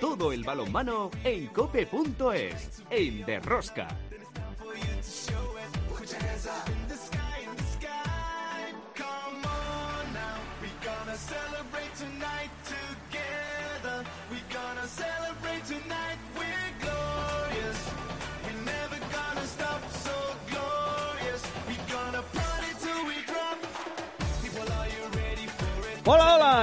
Todo el balonmano en cope.es, en Derrosca.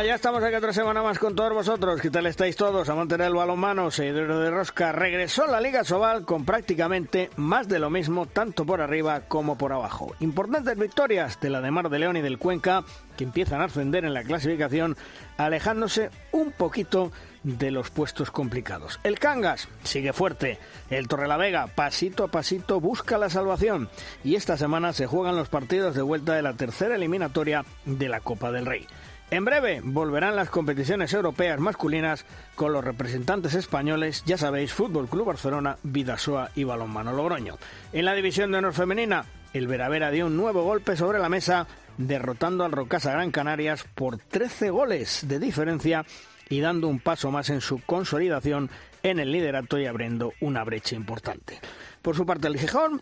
Ya estamos aquí otra semana más con todos vosotros. ¿Qué tal estáis todos? A mantener el balonmano, seguidores de Rosca. Regresó la Liga Sobal con prácticamente más de lo mismo, tanto por arriba como por abajo. Importantes victorias de la de Mar de León y del Cuenca, que empiezan a ascender en la clasificación, alejándose un poquito de los puestos complicados. El Cangas sigue fuerte. El Torrelavega, pasito a pasito, busca la salvación. Y esta semana se juegan los partidos de vuelta de la tercera eliminatoria de la Copa del Rey. En breve volverán las competiciones europeas masculinas con los representantes españoles, ya sabéis, Fútbol Club Barcelona, Vidasoa y Balonmano Logroño. En la división de honor femenina, el Veravera dio un nuevo golpe sobre la mesa, derrotando al Rocasa Gran Canarias por 13 goles de diferencia y dando un paso más en su consolidación en el liderato y abriendo una brecha importante. Por su parte, el Gijón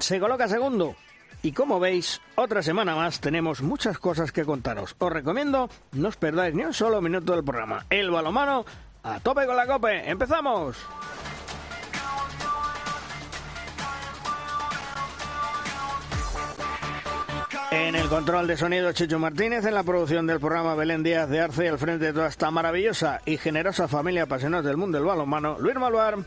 se coloca segundo y como veis, otra semana más tenemos muchas cosas que contaros. Os recomiendo no os perdáis ni un solo minuto del programa. El balomano a tope con la cope. ¡Empezamos! En el control de sonido Chicho Martínez, en la producción del programa Belén Díaz de Arce, al frente de toda esta maravillosa y generosa familia apasionada del mundo del balonmano, Luis Malvar.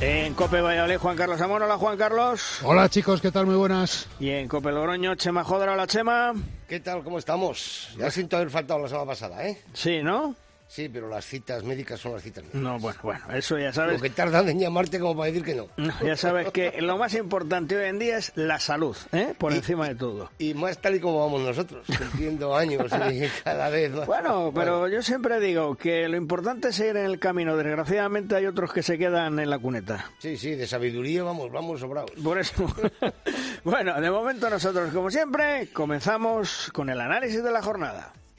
En Cope Valladolid, Juan Carlos Amor. Hola, Juan Carlos. Hola, chicos, ¿qué tal? Muy buenas. Y en Cope Logroño, Chema Jodra. Hola, Chema. ¿Qué tal? ¿Cómo estamos? Ya siento haber faltado la semana pasada, ¿eh? Sí, ¿no? Sí, pero las citas médicas son las citas médicas. No, bueno, bueno, eso ya sabes. Lo que tardan en llamarte como para decir que no. no ya sabes que lo más importante hoy en día es la salud, ¿eh? Por y, encima de todo. Y más tal y como vamos nosotros, cumpliendo años y cada vez más. Bueno, pero bueno. yo siempre digo que lo importante es seguir en el camino. Desgraciadamente hay otros que se quedan en la cuneta. Sí, sí, de sabiduría vamos, vamos sobrados. Por eso. bueno, de momento nosotros, como siempre, comenzamos con el análisis de la jornada.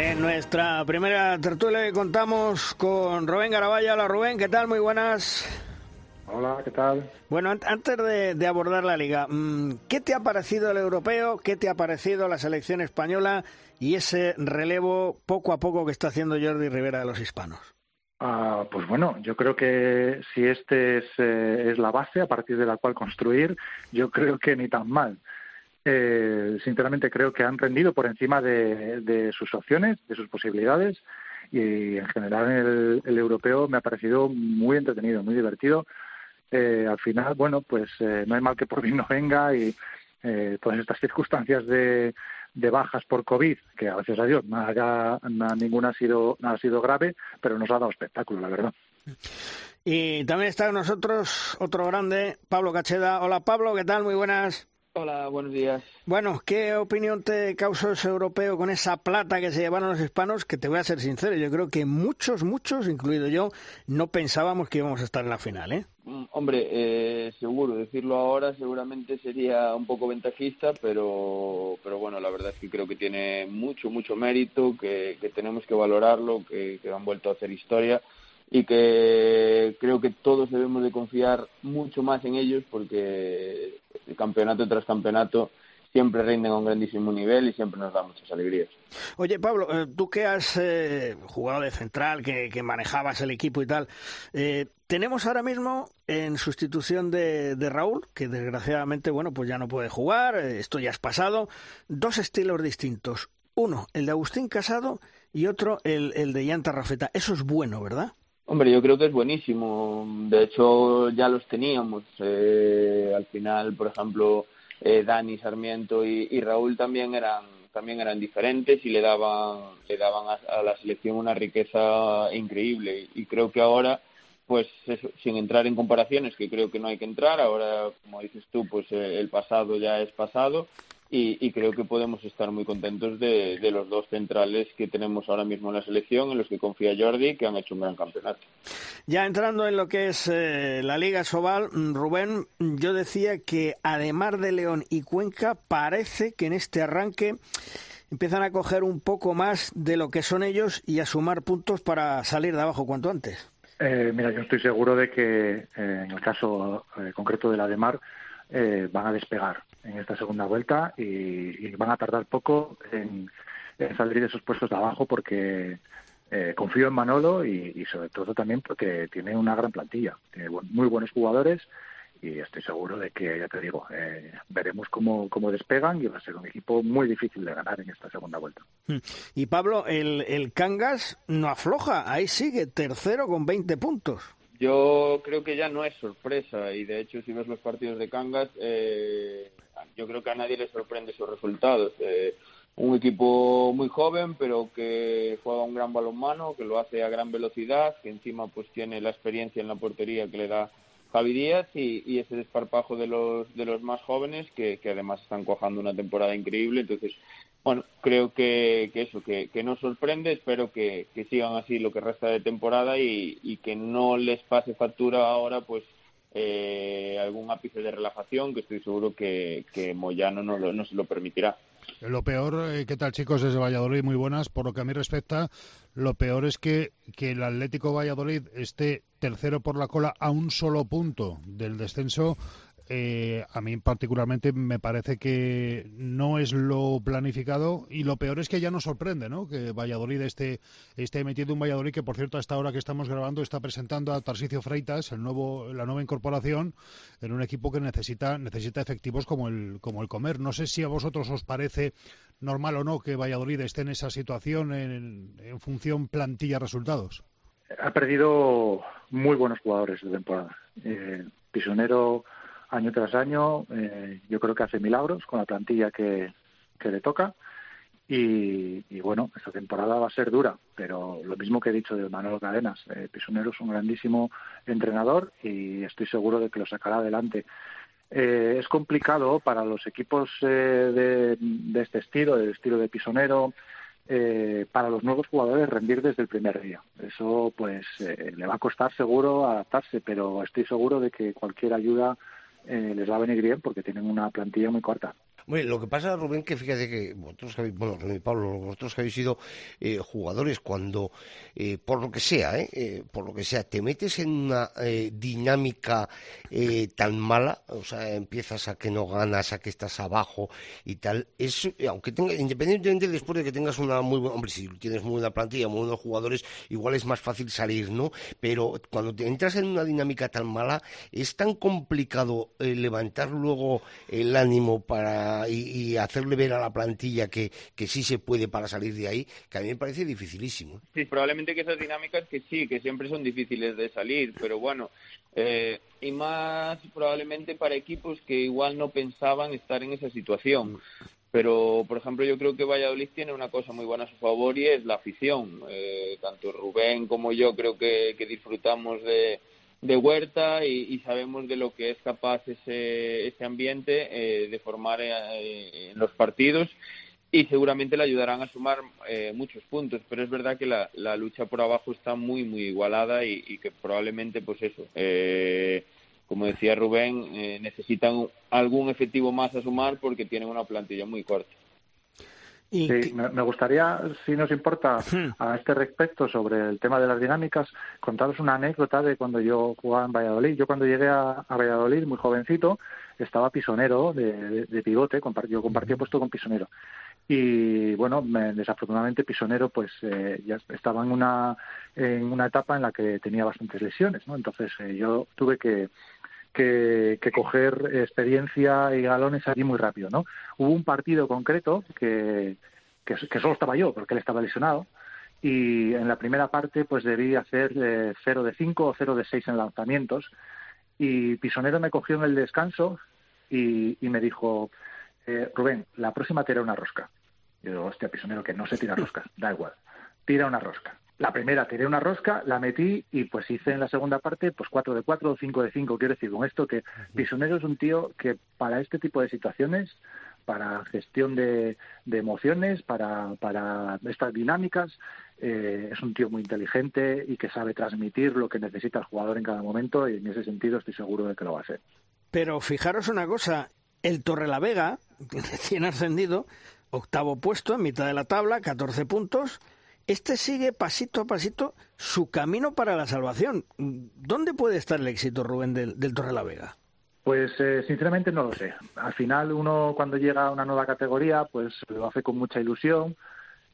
En nuestra primera tertulia contamos con Rubén Garabaya. Hola Rubén, ¿qué tal? Muy buenas. Hola, ¿qué tal? Bueno, antes de, de, abordar la liga, ¿qué te ha parecido el europeo? ¿Qué te ha parecido la selección española y ese relevo poco a poco que está haciendo Jordi Rivera de los hispanos? Ah, pues bueno, yo creo que si este es, eh, es la base a partir de la cual construir, yo creo que ni tan mal. Eh, sinceramente creo que han rendido por encima de, de, sus opciones, de sus posibilidades y en general el, el europeo me ha parecido muy entretenido, muy divertido. Eh, al final, bueno, pues eh, no hay mal que por bien no venga y eh, todas estas circunstancias de, de bajas por COVID, que veces a Dios nada, nada, ninguna ha sido, nada ha sido grave, pero nos ha dado espectáculo, la verdad. Y también está con nosotros otro grande, Pablo Cacheda. Hola Pablo, ¿qué tal? Muy buenas. Hola, buenos días. Bueno, ¿qué opinión te causó ese europeo con esa plata que se llevaron los hispanos? Que te voy a ser sincero, yo creo que muchos, muchos, incluido yo, no pensábamos que íbamos a estar en la final, ¿eh? Hombre, eh, seguro, decirlo ahora seguramente sería un poco ventajista, pero, pero bueno, la verdad es que creo que tiene mucho, mucho mérito, que, que tenemos que valorarlo, que, que han vuelto a hacer historia y que creo que todos debemos de confiar mucho más en ellos porque campeonato tras campeonato siempre rinden a un grandísimo nivel y siempre nos da muchas alegrías. Oye, Pablo, tú que has eh, jugado de central, que, que, manejabas el equipo y tal, eh, tenemos ahora mismo en sustitución de, de, Raúl, que desgraciadamente, bueno, pues ya no puede jugar, esto ya es pasado, dos estilos distintos. Uno, el de Agustín Casado y otro, el, el de Llanta Rafeta. Eso es bueno, ¿verdad? Hombre, yo creo que es buenísimo. De hecho, ya los teníamos. Eh, al final, por ejemplo, eh, Dani, Sarmiento y, Raúl también eran también eran diferentes y le daban le daban a, la selección una riqueza increíble. Y creo que ahora, pues sin entrar en comparaciones, que creo que no hay que entrar. Ahora, como dices tú, pues eh, el pasado ya es pasado y, creo que podemos estar muy contentos de, los dos centrales que tenemos ahora mismo en la selección, en los que confía Jordi, que han hecho un gran campeonato. Ya entrando en lo que es eh, la Liga Sobal, Rubén, yo decía que además de León y Cuenca, parece que en este arranque empiezan a coger un poco más de lo que son ellos y a sumar puntos para salir de abajo cuanto antes. Eh, mira, yo estoy seguro de que eh, en el caso concreto de la de Mar van a despegar en esta segunda vuelta y, van a tardar poco en, salir de esos puestos de abajo porque eh, confío en Manolo y, sobre todo también porque tiene una gran plantilla, tiene muy buenos jugadores y estoy seguro de que, ya te digo, eh, veremos cómo, cómo despegan y va a ser un equipo muy difícil de ganar en esta segunda vuelta. Hmm. Y Pablo, el, el Cangas no afloja, ahí sigue, tercero con 20 puntos. Yo creo que ya no es sorpresa y de hecho si ves los partidos de Cangas eh, yo creo que a nadie le sorprende sus resultados. Eh, un equipo muy joven, pero que juega un gran balonmano, que lo hace a gran velocidad, que encima pues tiene la experiencia en la portería que le da Javi Díaz y, ese desparpajo de los de los más jóvenes que, además están cuajando una temporada increíble. Entonces, bueno, creo que, eso, que, que nos sorprende. Espero que, sigan así lo que resta de temporada y, que no les pase factura ahora, pues eh, algún ápice de relajación que estoy seguro que, Moyano no, no se lo permitirá. Lo peor, eh, ¿qué tal chicos? Desde Valladolid, muy buenas. Por lo que a mí respecta, lo peor es que, que el Atlético Valladolid esté tercero por la cola a un solo punto del descenso eh, a mí particularmente me parece que no es lo planificado y lo peor es que ya nos sorprende, ¿no? Que Valladolid esté, esté metiendo un Valladolid que, por cierto, a esta hora que estamos grabando está presentando a Tarsicio Freitas, el nuevo, la nueva incorporación, en un equipo que necesita, necesita efectivos como el, como el comer. No sé si a vosotros os parece normal o no que Valladolid esté en esa situación en, en función plantilla-resultados. Ha perdido muy buenos jugadores de temporada. Eh, año tras año, eh, yo creo que hace milagros con la plantilla que, que le toca. Y, bueno, esta temporada va a ser dura, pero lo mismo que he dicho de Manuel Cadenas, eh, Pisonero es un grandísimo entrenador y estoy seguro de que lo sacará adelante. Eh, es complicado para los equipos de, de, este estilo, del estilo de Pisonero, para los nuevos jugadores rendir desde el primer día. Eso pues le va a costar seguro adaptarse, pero estoy seguro de que cualquier ayuda eh, les va a venir bien porque tienen una plantilla muy corta. Bueno, lo que pasa, Rubén, que fíjate que vosotros que habéis, bueno, Pablo, vosotros que habéis sido eh, jugadores, cuando, eh, por lo que sea, eh, por lo que sea, te metes en una dinámica tan mala, o sea, empiezas a que no ganas, a que estás abajo y tal, eso, aunque tenga, independientemente después de que tengas una muy buena, hombre, si tienes muy buena plantilla, muy buenos jugadores, igual es más fácil salir, ¿no? Pero cuando te entras en una dinámica tan mala, es tan complicado levantar luego el ánimo para y, hacerle ver a la plantilla que, que sí se puede para salir de ahí, que a mí me parece dificilísimo. Sí, probablemente que esas dinámicas que sí, que siempre son difíciles de salir, pero bueno, eh, y más probablemente para equipos que igual no pensaban estar en esa situación. Pero, por ejemplo, yo creo que Valladolid tiene una cosa muy buena a su favor y es la afición. Eh, tanto Rubén como yo creo que disfrutamos de, de Huerta y, sabemos de lo que es capaz ese, ese ambiente eh, de formar eh, en los partidos y seguramente le ayudarán a sumar eh, muchos puntos, pero es verdad que la, la, lucha por abajo está muy, muy igualada y, y que probablemente, pues eso, como decía Rubén, necesitan algún efectivo más a sumar porque tienen una plantilla muy corta. Sí, me, gustaría, si nos importa, hmm. a este respecto sobre el tema de las dinámicas, contaros una anécdota de cuando yo jugaba en Valladolid. Yo cuando llegué a, Valladolid, muy jovencito, estaba pisonero de, de, pivote, yo compartía puesto con pisonero. Y bueno, desafortunadamente pisonero pues eh, ya estaba en una, en una etapa en la que tenía bastantes lesiones, ¿no? Entonces eh, yo tuve que que, coger experiencia y galones allí muy rápido, ¿no? Hubo un partido concreto que, que, solo estaba yo, porque él estaba lesionado, y en la primera parte pues debí hacer eh, 0 de 5 o 0 de 6 en lanzamientos y Pisonero me cogió en el descanso y, y me dijo, eh, Rubén, la próxima tira una rosca. Y yo digo, hostia, Pisonero, que no se tira roscas, da igual, tira una rosca. La primera tiré una rosca, la metí y pues hice en la segunda parte pues 4 de 4 o 5 de 5. Quiero decir con esto que Pisonero es un tío que para este tipo de situaciones para gestión de, de emociones, para, para, estas dinámicas. Eh, es un tío muy inteligente y que sabe transmitir lo que necesita el jugador en cada momento y en ese sentido estoy seguro de que lo va a hacer. Pero fijaros una cosa, el Torrelavega, recién ascendido, octavo puesto en mitad de la tabla, 14 puntos. Este sigue pasito a pasito su camino para la salvación. ¿Dónde puede estar el éxito, Rubén, del, del Torrelavega? Pues eh, sinceramente no lo sé. Al final uno cuando llega a una nueva categoría pues lo hace con mucha ilusión,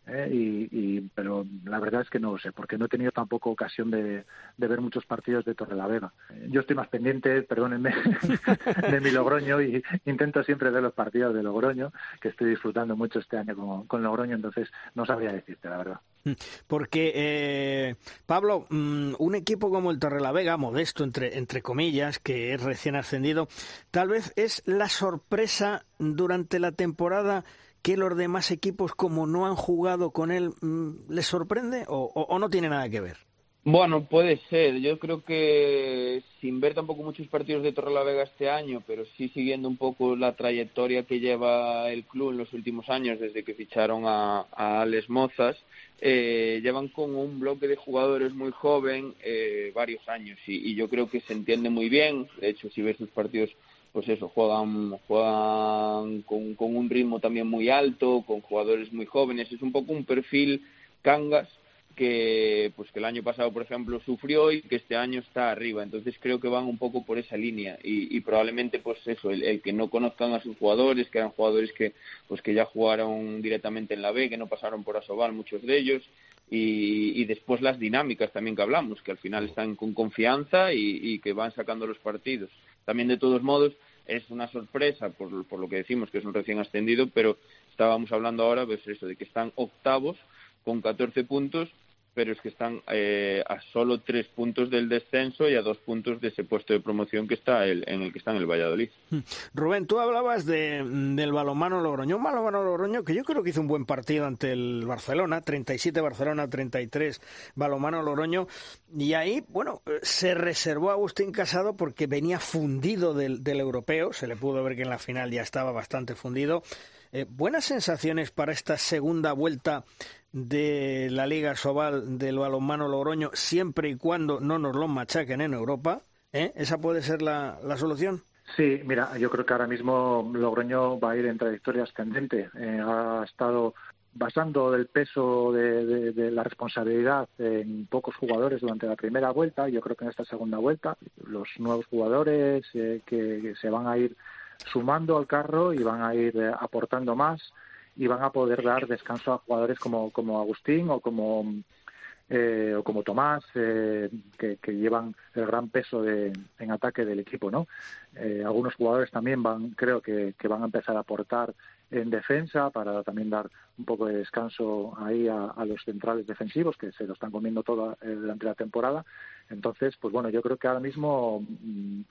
¿eh? y, y, pero la verdad es que no lo sé, porque no he tenido tampoco ocasión de, ver muchos partidos de Torrelavega. Yo estoy más pendiente, perdónenme, de mi Logroño y intento siempre ver los partidos de Logroño, que estoy disfrutando mucho este año con, con Logroño, entonces no sabría decirte la verdad. Porque, eh, Pablo, un equipo como el Torrelavega, modesto entre, entre comillas, que es recién ascendido, tal vez es la sorpresa durante la temporada que los demás equipos, como no han jugado con él, les sorprende o, no tiene nada que ver. Bueno, puede ser. Yo creo que sin ver tampoco muchos partidos de Torrelavega este año, pero sí siguiendo un poco la trayectoria que lleva el club en los últimos años, desde que ficharon a, a Mozas, eh, llevan con un bloque de jugadores muy joven eh, varios años y, y yo creo que se entiende muy bien. De hecho, si ves sus partidos pues eso, juegan, juegan con, con, un ritmo también muy alto, con jugadores muy jóvenes. Es un poco un perfil Cangas que pues que el año pasado, por ejemplo, sufrió y que este año está arriba. Entonces creo que van un poco por esa línea y, y probablemente pues eso, el, que no conozcan a sus jugadores, que eran jugadores que pues que ya jugaron directamente en la B, que no pasaron por Asobal, muchos de ellos, y, después las dinámicas también que hablamos, que al final están con confianza y, que van sacando los partidos. También, de todos modos, es una sorpresa por, por lo que decimos que es un recién ascendido, pero estábamos hablando ahora pues eso, de que están octavos con 14 puntos pero es que están eh, a solo tres puntos del descenso y a dos puntos de ese puesto de promoción que está el, en el que está en el Valladolid. Rubén, tú hablabas de, del balonmano Logroño, un balonmano Logroño que yo creo que hizo un buen partido ante el Barcelona, 37 Barcelona, 33 balonmano Logroño, y ahí, bueno, se reservó a Agustín Casado porque venía fundido del, del europeo, se le pudo ver que en la final ya estaba bastante fundido. Eh, buenas sensaciones para esta segunda vuelta de la Liga Sobal del balonmano Logroño, siempre y cuando no nos lo machaquen en Europa. ¿eh? ¿Esa puede ser la, la, solución? Sí, mira, yo creo que ahora mismo Logroño va a ir en trayectoria ascendente. Eh, ha estado basando el peso de, de, de, la responsabilidad en pocos jugadores durante la primera vuelta. Yo creo que en esta segunda vuelta los nuevos jugadores eh, que, que se van a ir sumando al carro y van a ir eh, aportando más y van a poder dar descanso a jugadores como, como Agustín o como eh, o como Tomás, eh, que, llevan el gran peso de, en ataque del equipo, ¿no? Eh, algunos jugadores también van, creo que, que, van a empezar a aportar en defensa para también dar un poco de descanso ahí a, a los centrales defensivos que se lo están comiendo toda eh, durante la temporada. Entonces, pues bueno, yo creo que ahora mismo mmm,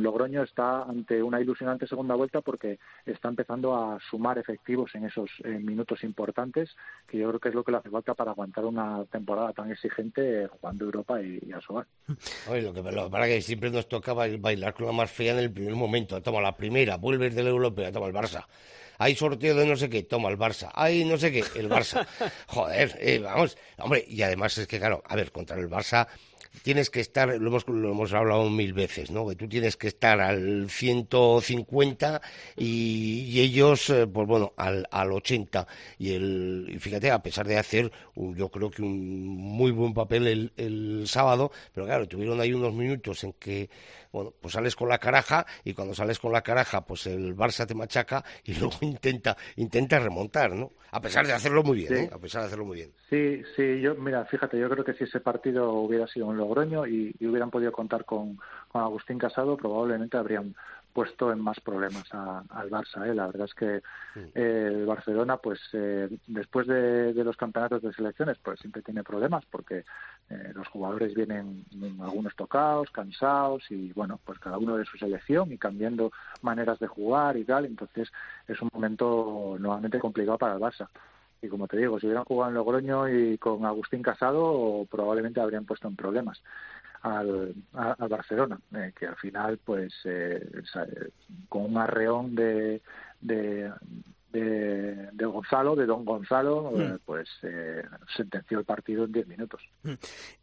Logroño está ante una ilusionante segunda vuelta porque está empezando a sumar efectivos en esos eh, minutos importantes, que yo creo que es lo que le hace falta para aguantar una temporada tan exigente jugando Europa y, y a su Oye, lo que lo para que siempre nos toca bailar con la más fea en el primer momento. Toma la primera, vuelves del europeo, toma el Barça hay sorteo de no sé qué, toma el Barça, hay no sé qué, el Barça. Joder, eh, vamos, hombre, y además es que, claro, a ver, contra el Barça tienes que estar, lo hemos, lo hemos hablado mil veces, ¿no? Que tú tienes que estar al 150 y, y ellos, eh, pues bueno, al, al 80. Y, el, y fíjate, a pesar de hacer, un, yo creo que un muy buen papel el, el sábado, pero claro, tuvieron ahí unos minutos en que, bueno, pues sales con la caraja y cuando sales con la caraja, pues el Barça te machaca y luego intenta, intenta remontar, ¿no? A pesar de hacerlo muy bien, sí. ¿eh? A pesar de hacerlo muy bien. Sí, sí, yo, mira, fíjate, yo creo que si ese partido hubiera sido un Logroño y, y hubieran podido contar con, con, Agustín Casado, probablemente habrían puesto en más problemas al Barça. ¿eh? La verdad es que eh, el Barcelona, pues eh, después de, los campeonatos de selecciones, pues siempre tiene problemas porque eh, los jugadores vienen algunos tocados, cansados y bueno, pues cada uno de su selección y cambiando maneras de jugar y tal. Entonces es un momento nuevamente complicado para el Barça. Y como te digo, si hubieran jugado en Logroño y con Agustín Casado, probablemente habrían puesto en problemas al, a, Barcelona, eh, que al final, pues, eh, con un arreón de, de, de, Gonzalo, de Don Gonzalo, eh, mm. pues sentenció el partido en 10 minutos. Mm.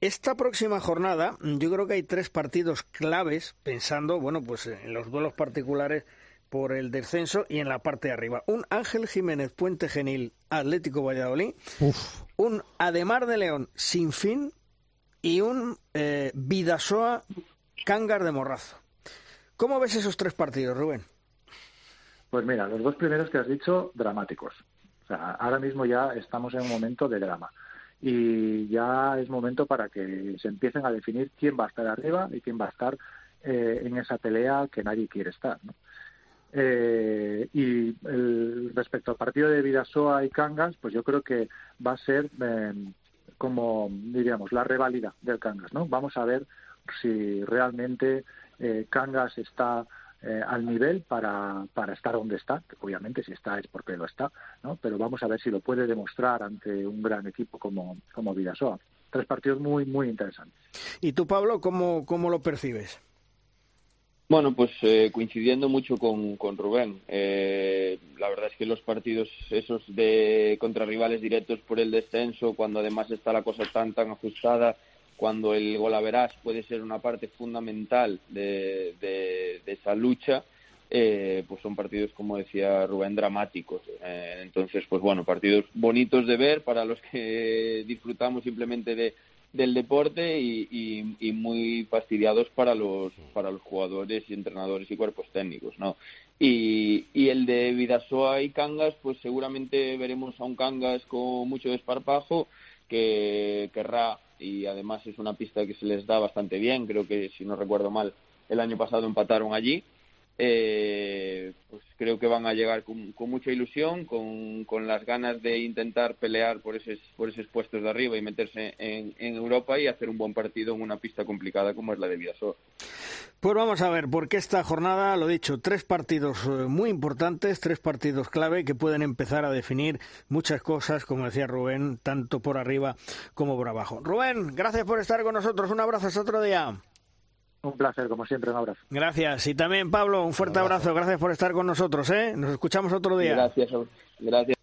Esta próxima jornada, yo creo que hay tres partidos claves, pensando, bueno, pues en los duelos particulares por el descenso y en la parte de arriba. Un Ángel Jiménez Puente Genil Atlético Valladolid, un Ademar de León sin fin y un eh, Vidasoa Cángar de Morrazo. ¿Cómo ves esos tres partidos, Rubén? Pues mira, los dos primeros que has dicho, dramáticos. O sea, ahora mismo ya estamos en un momento de drama. Y ya es momento para que se empiecen a definir quién va a estar arriba y quién va a estar eh, en esa pelea que nadie quiere estar. Eh, y respecto al partido de Vidasoa y Cangas, pues yo creo que va a ser como diríamos la reválida del Cangas, ¿no? Vamos a ver si realmente eh, Cangas está eh, al nivel para, para estar donde está, obviamente si está es porque lo está, ¿no? Pero vamos a ver si lo puede demostrar ante un gran equipo como, como Vidasoa. Tres partidos muy, muy interesantes. ¿Y tú, Pablo, cómo, cómo lo percibes? Bueno, pues eh, coincidiendo mucho con, con Rubén. Eh, la verdad es que los partidos esos de contra rivales directos por el descenso, cuando además está la cosa tan tan ajustada, cuando el golaveras puede ser una parte fundamental de, de, esa lucha, eh, pues son partidos, como decía Rubén, dramáticos. entonces, pues bueno, partidos bonitos de ver para los que disfrutamos simplemente de del deporte y, y, muy fastidiados para los para los jugadores y entrenadores y cuerpos técnicos no y, y el de Vidasoa y Cangas pues seguramente veremos a un Cangas con mucho desparpajo que querrá y además es una pista que se les da bastante bien creo que si no recuerdo mal el año pasado empataron allí eh, pues creo que van a llegar con, mucha ilusión, con, con, las ganas de intentar pelear por esos, por esos puestos de arriba y meterse en, Europa y hacer un buen partido en una pista complicada como es la de Vidasoa. Pues vamos a ver, porque esta jornada, lo dicho, tres partidos eh, muy importantes, tres partidos clave que pueden empezar a definir muchas cosas, como decía Rubén, tanto por arriba como por abajo. Rubén, gracias por estar con nosotros. Un abrazo hasta otro día. Un placer, como siempre, un abrazo. Gracias. Y también, Pablo, un fuerte abrazo. Gracias por estar con nosotros. ¿eh? Nos escuchamos otro día. Gracias. Gracias.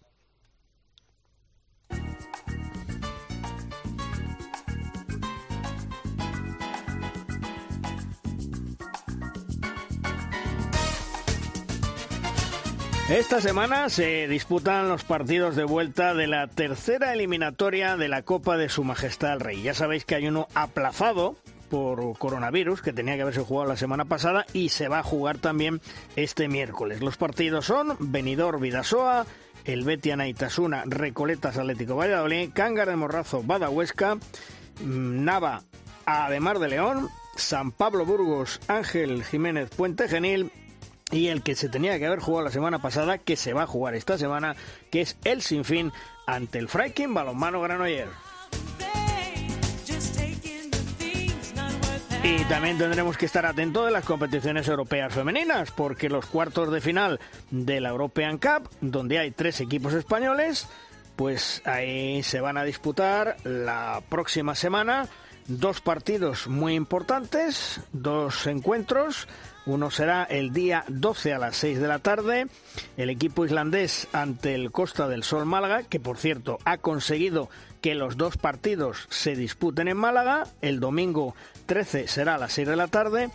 Esta semana se disputan los partidos de vuelta de la tercera eliminatoria de la Copa de Su Majestad el Rey. Ya sabéis que hay uno aplazado por coronavirus, que tenía que haberse jugado la semana pasada y se va a jugar también este miércoles. Los partidos son Benidorm Vidasoa, el Betia Naitasuna Recoletas Atlético Valladolid, Cángar de Morrazo Badahuesca, mm, Nava Ademar de León, San Pablo Burgos Ángel Jiménez Puente Genil y el que se tenía que haber jugado la semana pasada, que se va a jugar esta semana, que es el Sinfín ante el Freiking Balonmano Granoller. Y también tendremos que estar atentos de las competiciones europeas femeninas, porque los cuartos de final de la European Cup, donde hay tres equipos españoles, pues ahí se van a disputar la próxima semana dos partidos muy importantes, dos encuentros. Uno será el día 12 a las 6 de la tarde, el equipo islandés ante el Costa del Sol Málaga, que por cierto ha conseguido que los dos partidos se disputen en Málaga. El domingo 13 será a las 6 de la tarde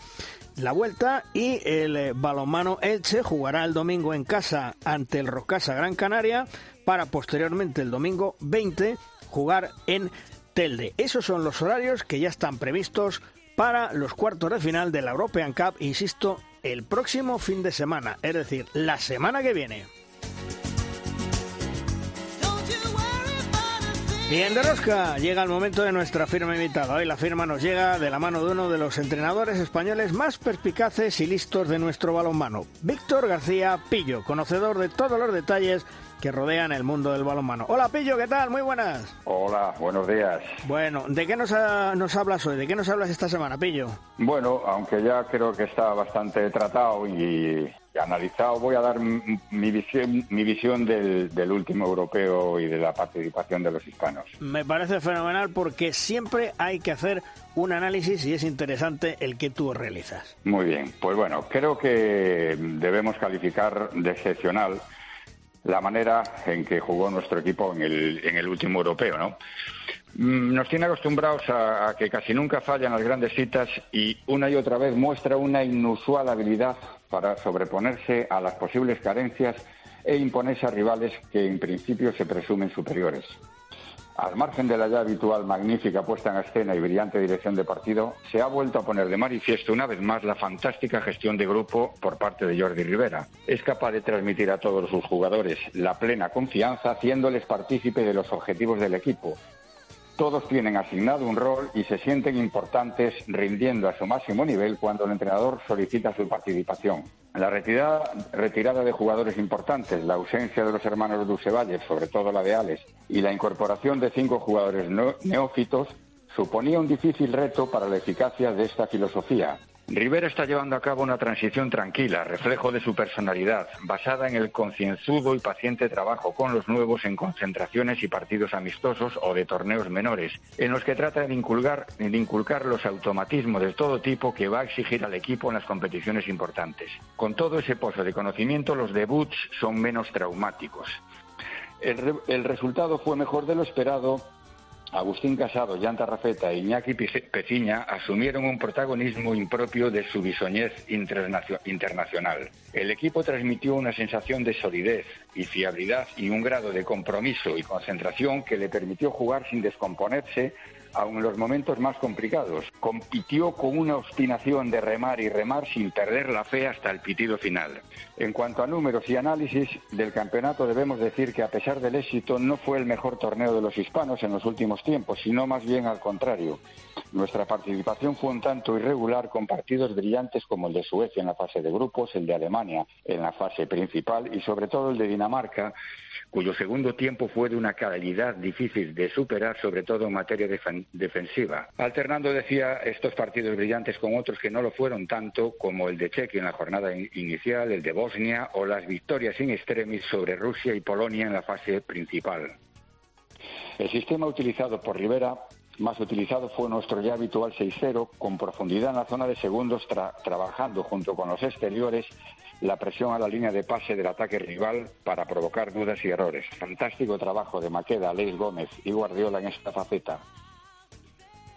la vuelta y el eh, balonmano Elche jugará el domingo en casa ante el Rocasa Gran Canaria para posteriormente el domingo 20 jugar en Telde. Esos son los horarios que ya están previstos para los cuartos de final de la European Cup, insisto, el próximo fin de semana, es decir, la semana que viene. Bien de rosca, llega el momento de nuestra firma invitada. Hoy la firma nos llega de la mano de uno de los entrenadores españoles más perspicaces y listos de nuestro balonmano, Víctor García Pillo, conocedor de todos los detalles que rodean el mundo del balonmano. Hola Pillo, ¿qué tal? Muy buenas. Hola, buenos días. Bueno, ¿de qué nos, nos hablas hoy? ¿De qué nos hablas esta semana, Pillo? Bueno, aunque ya creo que está bastante tratado y analizado, voy a dar mi visión, mi visión del, del, último europeo y de la participación de los hispanos. Me parece fenomenal porque siempre hay que hacer un análisis y es interesante el que tú realizas. Muy bien, pues bueno, creo que debemos calificar de excepcional la manera en que jugó nuestro equipo en el, en el último europeo, ¿no? Mm, nos tiene acostumbrados a, a, que casi nunca fallan las grandes citas y una y otra vez muestra una inusual habilidad para sobreponerse a las posibles carencias e imponerse a rivales que en principio se presumen superiores. Al margen de la ya habitual magnífica puesta en escena y brillante dirección de partido, se ha vuelto a poner de manifiesto una vez más la fantástica gestión de grupo por parte de Jordi Rivera. Es capaz de transmitir a todos sus jugadores la plena confianza, haciéndoles partícipe de los objetivos del equipo, todos tienen asignado un rol y se sienten importantes rindiendo a su máximo nivel cuando el entrenador solicita su participación. La retirada, de jugadores importantes, la ausencia de los hermanos Dusevalle, sobre todo la de Alex, y la incorporación de cinco jugadores neófitos suponía un difícil reto para la eficacia de esta filosofía. Rivera está llevando a cabo una transición tranquila, reflejo de su personalidad, basada en el concienzudo y paciente trabajo con los nuevos en concentraciones y partidos amistosos o de torneos menores, en los que trata de inculcar, inculcar los automatismos de todo tipo que va a exigir al equipo en las competiciones importantes. Con todo ese pozo de conocimiento, los debuts son menos traumáticos. El, el resultado fue mejor de lo esperado Agustín Casado, Llanta Rafeta e Iñaki Peciña asumieron un protagonismo impropio de su bisoñez internacional. El equipo transmitió una sensación de solidez y fiabilidad y un grado de compromiso y concentración que le permitió jugar sin descomponerse aun en los momentos más complicados. Compitió con una obstinación de remar y remar sin perder la fe hasta el pitido final. En cuanto a números y análisis del campeonato, debemos decir que a pesar del éxito no fue el mejor torneo de los hispanos en los últimos tiempos, sino más bien al contrario. Nuestra participación fue un tanto irregular con partidos brillantes como el de Suecia en la fase de grupos, el de Alemania en la fase principal y sobre todo el de Dinamarca cuyo segundo tiempo fue de una calidad difícil de superar, sobre todo en materia defensiva. Alternando, decía, estos partidos brillantes con otros que no lo fueron tanto, como el de Chequia en la jornada inicial, el de Bosnia o las victorias in extremis sobre Rusia y Polonia en la fase principal. El sistema utilizado por Rivera más utilizado fue nuestro ya habitual 6-0, con profundidad en la zona de segundos, tra trabajando junto con los exteriores la presión a la línea de pase del ataque rival para provocar dudas y errores. Fantástico trabajo de Maqueda, Leis Gómez y Guardiola en esta faceta.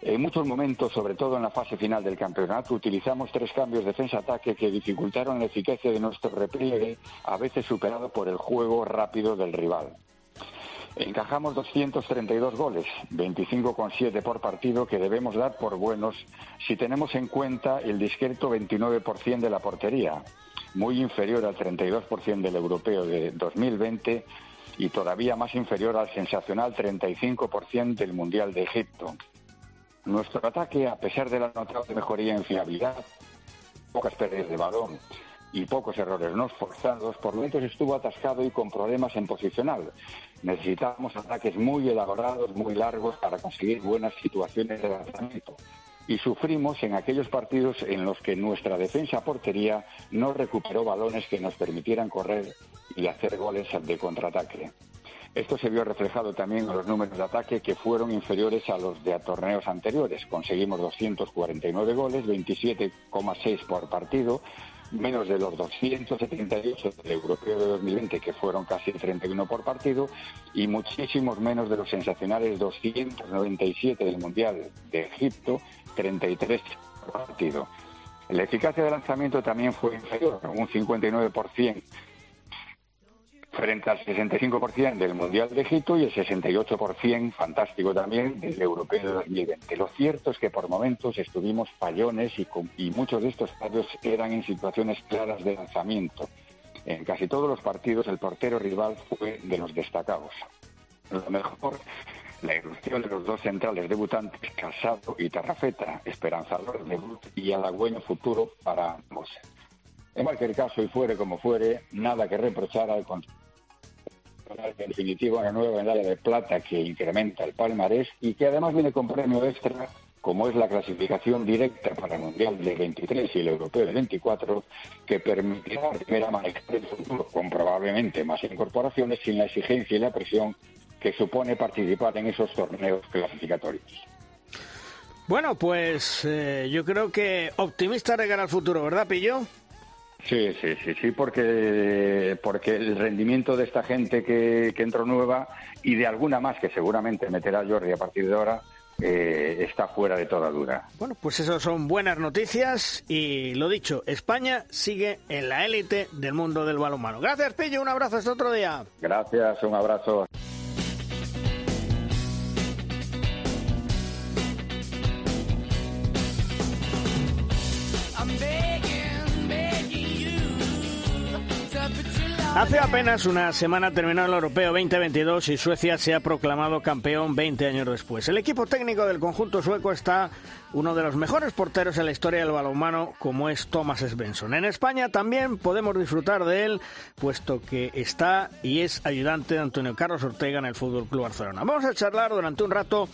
En muchos momentos, sobre todo en la fase final del campeonato, utilizamos tres cambios defensa-ataque que dificultaron la eficacia de nuestro repliegue, a veces superado por el juego rápido del rival. Encajamos 232 goles, 25,7 por partido, que debemos dar por buenos si tenemos en cuenta el discreto 29% de la portería, muy inferior al 32% del europeo de 2020 y todavía más inferior al sensacional 35% del Mundial de Egipto. Nuestro ataque, a pesar de la notable mejoría en fiabilidad, pocas pérdidas de balón y pocos errores no forzados, por momentos estuvo atascado y con problemas en posicional. Necesitábamos ataques muy elaborados, muy largos para conseguir buenas situaciones de lanzamiento y sufrimos en aquellos partidos en los que nuestra defensa portería no recuperó balones que nos permitieran correr y hacer goles de contraataque. Esto se vio reflejado también en los números de ataque que fueron inferiores a los de torneos anteriores. Conseguimos 249 goles, 27,6 por partido, menos de los 278 del Europeo de 2020, que fueron casi 31 por partido, y muchísimos menos de los sensacionales 297 del Mundial de Egipto, 33 por partido. La eficacia de lanzamiento también fue inferior, un 59% frente al 65% del Mundial de Egipto y el 68% fantástico también del Europeo de 2020. Lo cierto es que por momentos estuvimos fallones y, y muchos de estos fallos eran en situaciones claras de lanzamiento. En casi todos los partidos el portero rival fue de los destacados. Lo mejor la irrupción de los dos centrales debutantes, Casado y Tarrafeta, esperanzador debut y halagüeño futuro para ambos. En cualquier caso, y fuere como fuere, nada que reprochar al en definitiva una nueva medalla de plata que incrementa el palmarés y que además viene con premio extra como es la clasificación directa para el Mundial de 23 y el Europeo de 24, que permitirá primera manejar el futuro con probablemente más incorporaciones sin la exigencia y la presión que supone participar en esos torneos clasificatorios. Bueno, pues eh, yo creo que optimista de al futuro, ¿verdad, Pillo? Sí, sí, sí, sí, porque, porque el rendimiento de esta gente que, que entró nueva y de alguna más que seguramente meterá Jordi a partir de ahora, eh, está fuera de toda duda. Bueno, pues eso son buenas noticias y lo dicho, España sigue en la élite del mundo del balonmano. Gracias, Pillo, un abrazo hasta otro día. Gracias, un abrazo. Hace apenas una semana terminó el Europeo 2022 y Suecia se ha proclamado campeón 20 años después. El equipo técnico del conjunto sueco está uno de los mejores porteros en la historia del balonmano, como es Thomas Svensson. En España también podemos disfrutar de él, puesto que está y es ayudante de Antonio Carlos Ortega en el Fútbol Club Barcelona. Vamos a charlar durante un rato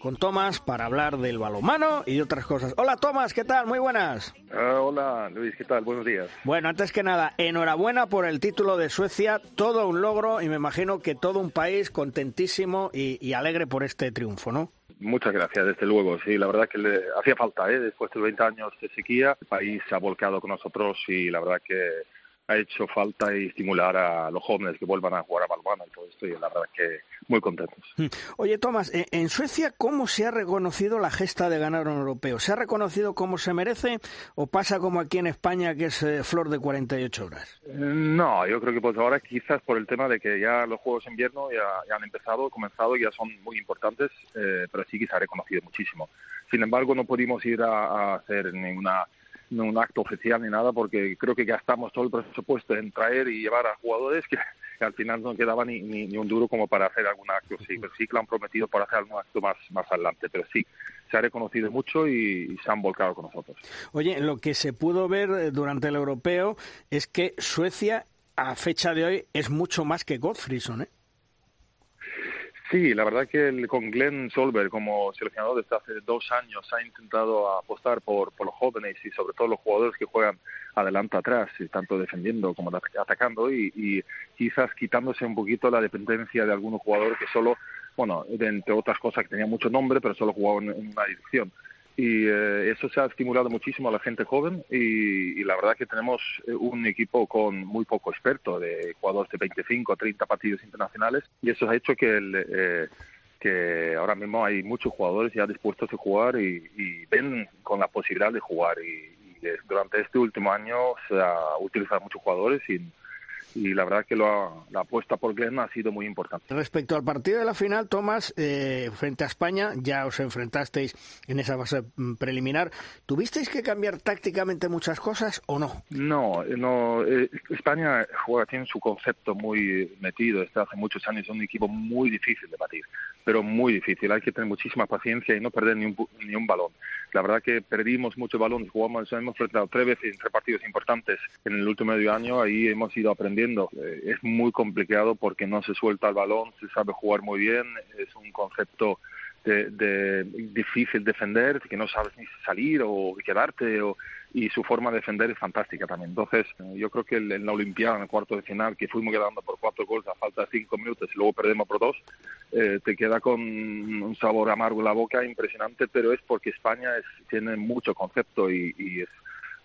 con Tomás para hablar del balonmano y de otras cosas. Hola Tomás, ¿qué tal? Muy buenas. Ah, hola Luis, ¿qué tal? Buenos días. Bueno, antes que nada, enhorabuena por el título de Suecia, todo un logro y me imagino que todo un país contentísimo y, alegre por este triunfo, ¿no? Muchas gracias, desde luego. Sí, la verdad que le hacía falta, ¿eh? después de 20 años de sequía, el país se ha volcado con nosotros y la verdad que ha hecho falta y estimular a los jóvenes que vuelvan a jugar a balonmano y todo esto y la verdad que muy contentos. Hmm. Oye Tomás, eh, en Suecia ¿cómo se ha reconocido la gesta de ganar un europeo? ¿Se ha reconocido como se merece o pasa como aquí en España que es eh, flor de 48 horas? Eh, no, yo creo que pues ahora quizás por el tema de que ya los Juegos de Invierno ya, han empezado, comenzado y ya son muy importantes, pero sí que se ha reconocido muchísimo. Sin embargo, no pudimos ir a hacer ninguna no un acto oficial ni nada, porque creo que gastamos todo el presupuesto en traer y llevar a jugadores que, al final no quedaba ni, ni, un duro como para hacer algún acto. Sí, pero sí que lo han prometido para hacer algún acto más, más adelante, pero sí, se ha reconocido mucho y, se han volcado con nosotros. Oye, lo que se pudo ver eh, durante el europeo es que Suecia, a fecha de hoy, es mucho más que Godfreyson, ¿eh? Sí, la verdad que el, con Glenn Solberg como seleccionador desde hace dos años ha intentado apostar por, los jóvenes y sobre todo los jugadores que juegan adelante atrás, tanto defendiendo como atacando y, y quizás quitándose un poquito la dependencia de algunos jugadores que solo, bueno, entre otras cosas que tenían mucho nombre, pero solo jugaban en una dirección y eh, eso se ha estimulado muchísimo a la gente joven y, la verdad que tenemos eh, un equipo con muy poco experto de jugadores de 25 o 30 partidos internacionales y eso ha hecho que eh, que ahora mismo hay muchos jugadores ya dispuestos a jugar y, ven con la posibilidad de jugar. Y, y, durante este último año se ha utilizado muchos jugadores y y la verdad que lo la apuesta por Glenn ha sido muy importante. Respecto al partido de la final, Tomás, eh, frente a España, ya os enfrentasteis en esa fase preliminar. ¿Tuvisteis que cambiar tácticamente muchas cosas o no? No, no. Eh, España juega, tiene su concepto muy metido desde hace muchos años. Es un equipo muy difícil de batir, pero muy difícil. Hay que tener muchísima paciencia y no perder ni un, ni un balón. La verdad que perdimos muchos balones, jugamos, hemos enfrentado tres veces en tres partidos importantes en el último medio año. Ahí hemos ido aprendiendo eh, es muy complicado porque no se suelta el balón, se sabe jugar muy bien, es un concepto de, difícil defender, que no sabes ni salir o quedarte, y su forma de defender es fantástica también. Entonces, yo creo que en la Olimpiada, en el cuarto de final, que fuimos quedando por cuatro goles a falta de cinco minutos y luego perdemos por dos, eh, te queda con un sabor amargo en la boca impresionante, pero es porque España tiene mucho concepto y es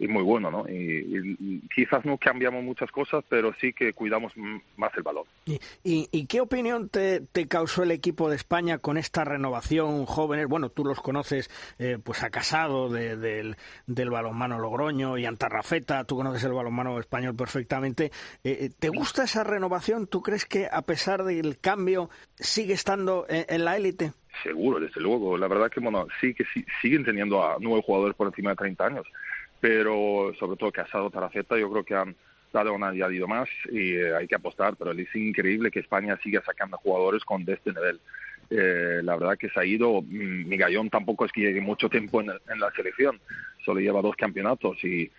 y muy bueno, ¿no? Y, quizás no cambiamos muchas cosas, pero sí que cuidamos más el valor. ¿Y, y, qué opinión te, te, causó el equipo de España con esta renovación jóvenes? Bueno, tú los conoces, eh, pues a Casado del, del balonmano Logroño y Antarrafeta, tú conoces el balonmano español perfectamente. Eh, eh, ¿Te gusta esa renovación? ¿Tú crees que a pesar del cambio sigue estando en, la élite? Seguro, desde luego. La verdad que, bueno, sí que sí, siguen teniendo a nueve jugadores por encima de 30 años pero sobre todo Casado Taraceta yo creo que han dado un añadido más y eh, hay que apostar, pero es increíble que España siga sacando jugadores con de este nivel. eh, la verdad que se ha ido. Mm, Migallón tampoco es que llegue mucho tiempo en, la selección, solo lleva dos campeonatos, y,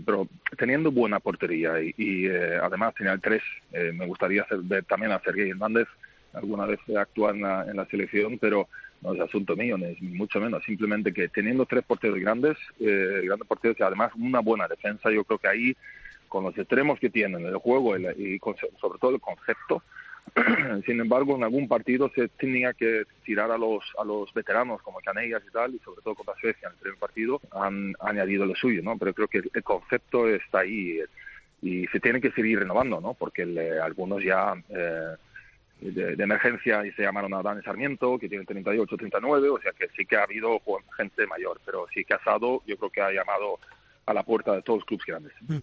pero teniendo buena portería y, eh, además tenía el tres, eh, me gustaría ver también a Sergei Hernández alguna vez actuar en la, en la selección, pero no es asunto mío, ni mucho menos. Simplemente que teniendo tres porteros grandes, eh, grandes porteros y además una buena defensa, yo creo que ahí, con los extremos que tienen el juego y, sobre todo el concepto, sin embargo, en algún partido se tenía que tirar a los a los veteranos como Canellas y tal, y sobre todo contra Suecia en el primer partido han, añadido lo suyo, ¿no? Pero creo que el, concepto está ahí y se tiene que seguir renovando, ¿no? Porque algunos ya eh, de, emergencia y se llamaron a Dan Sarmiento, que tiene 38, 39, o sea que sí que ha habido gente mayor, pero sí que Asado yo creo que ha llamado a la puerta de todos los clubes grandes. Mm.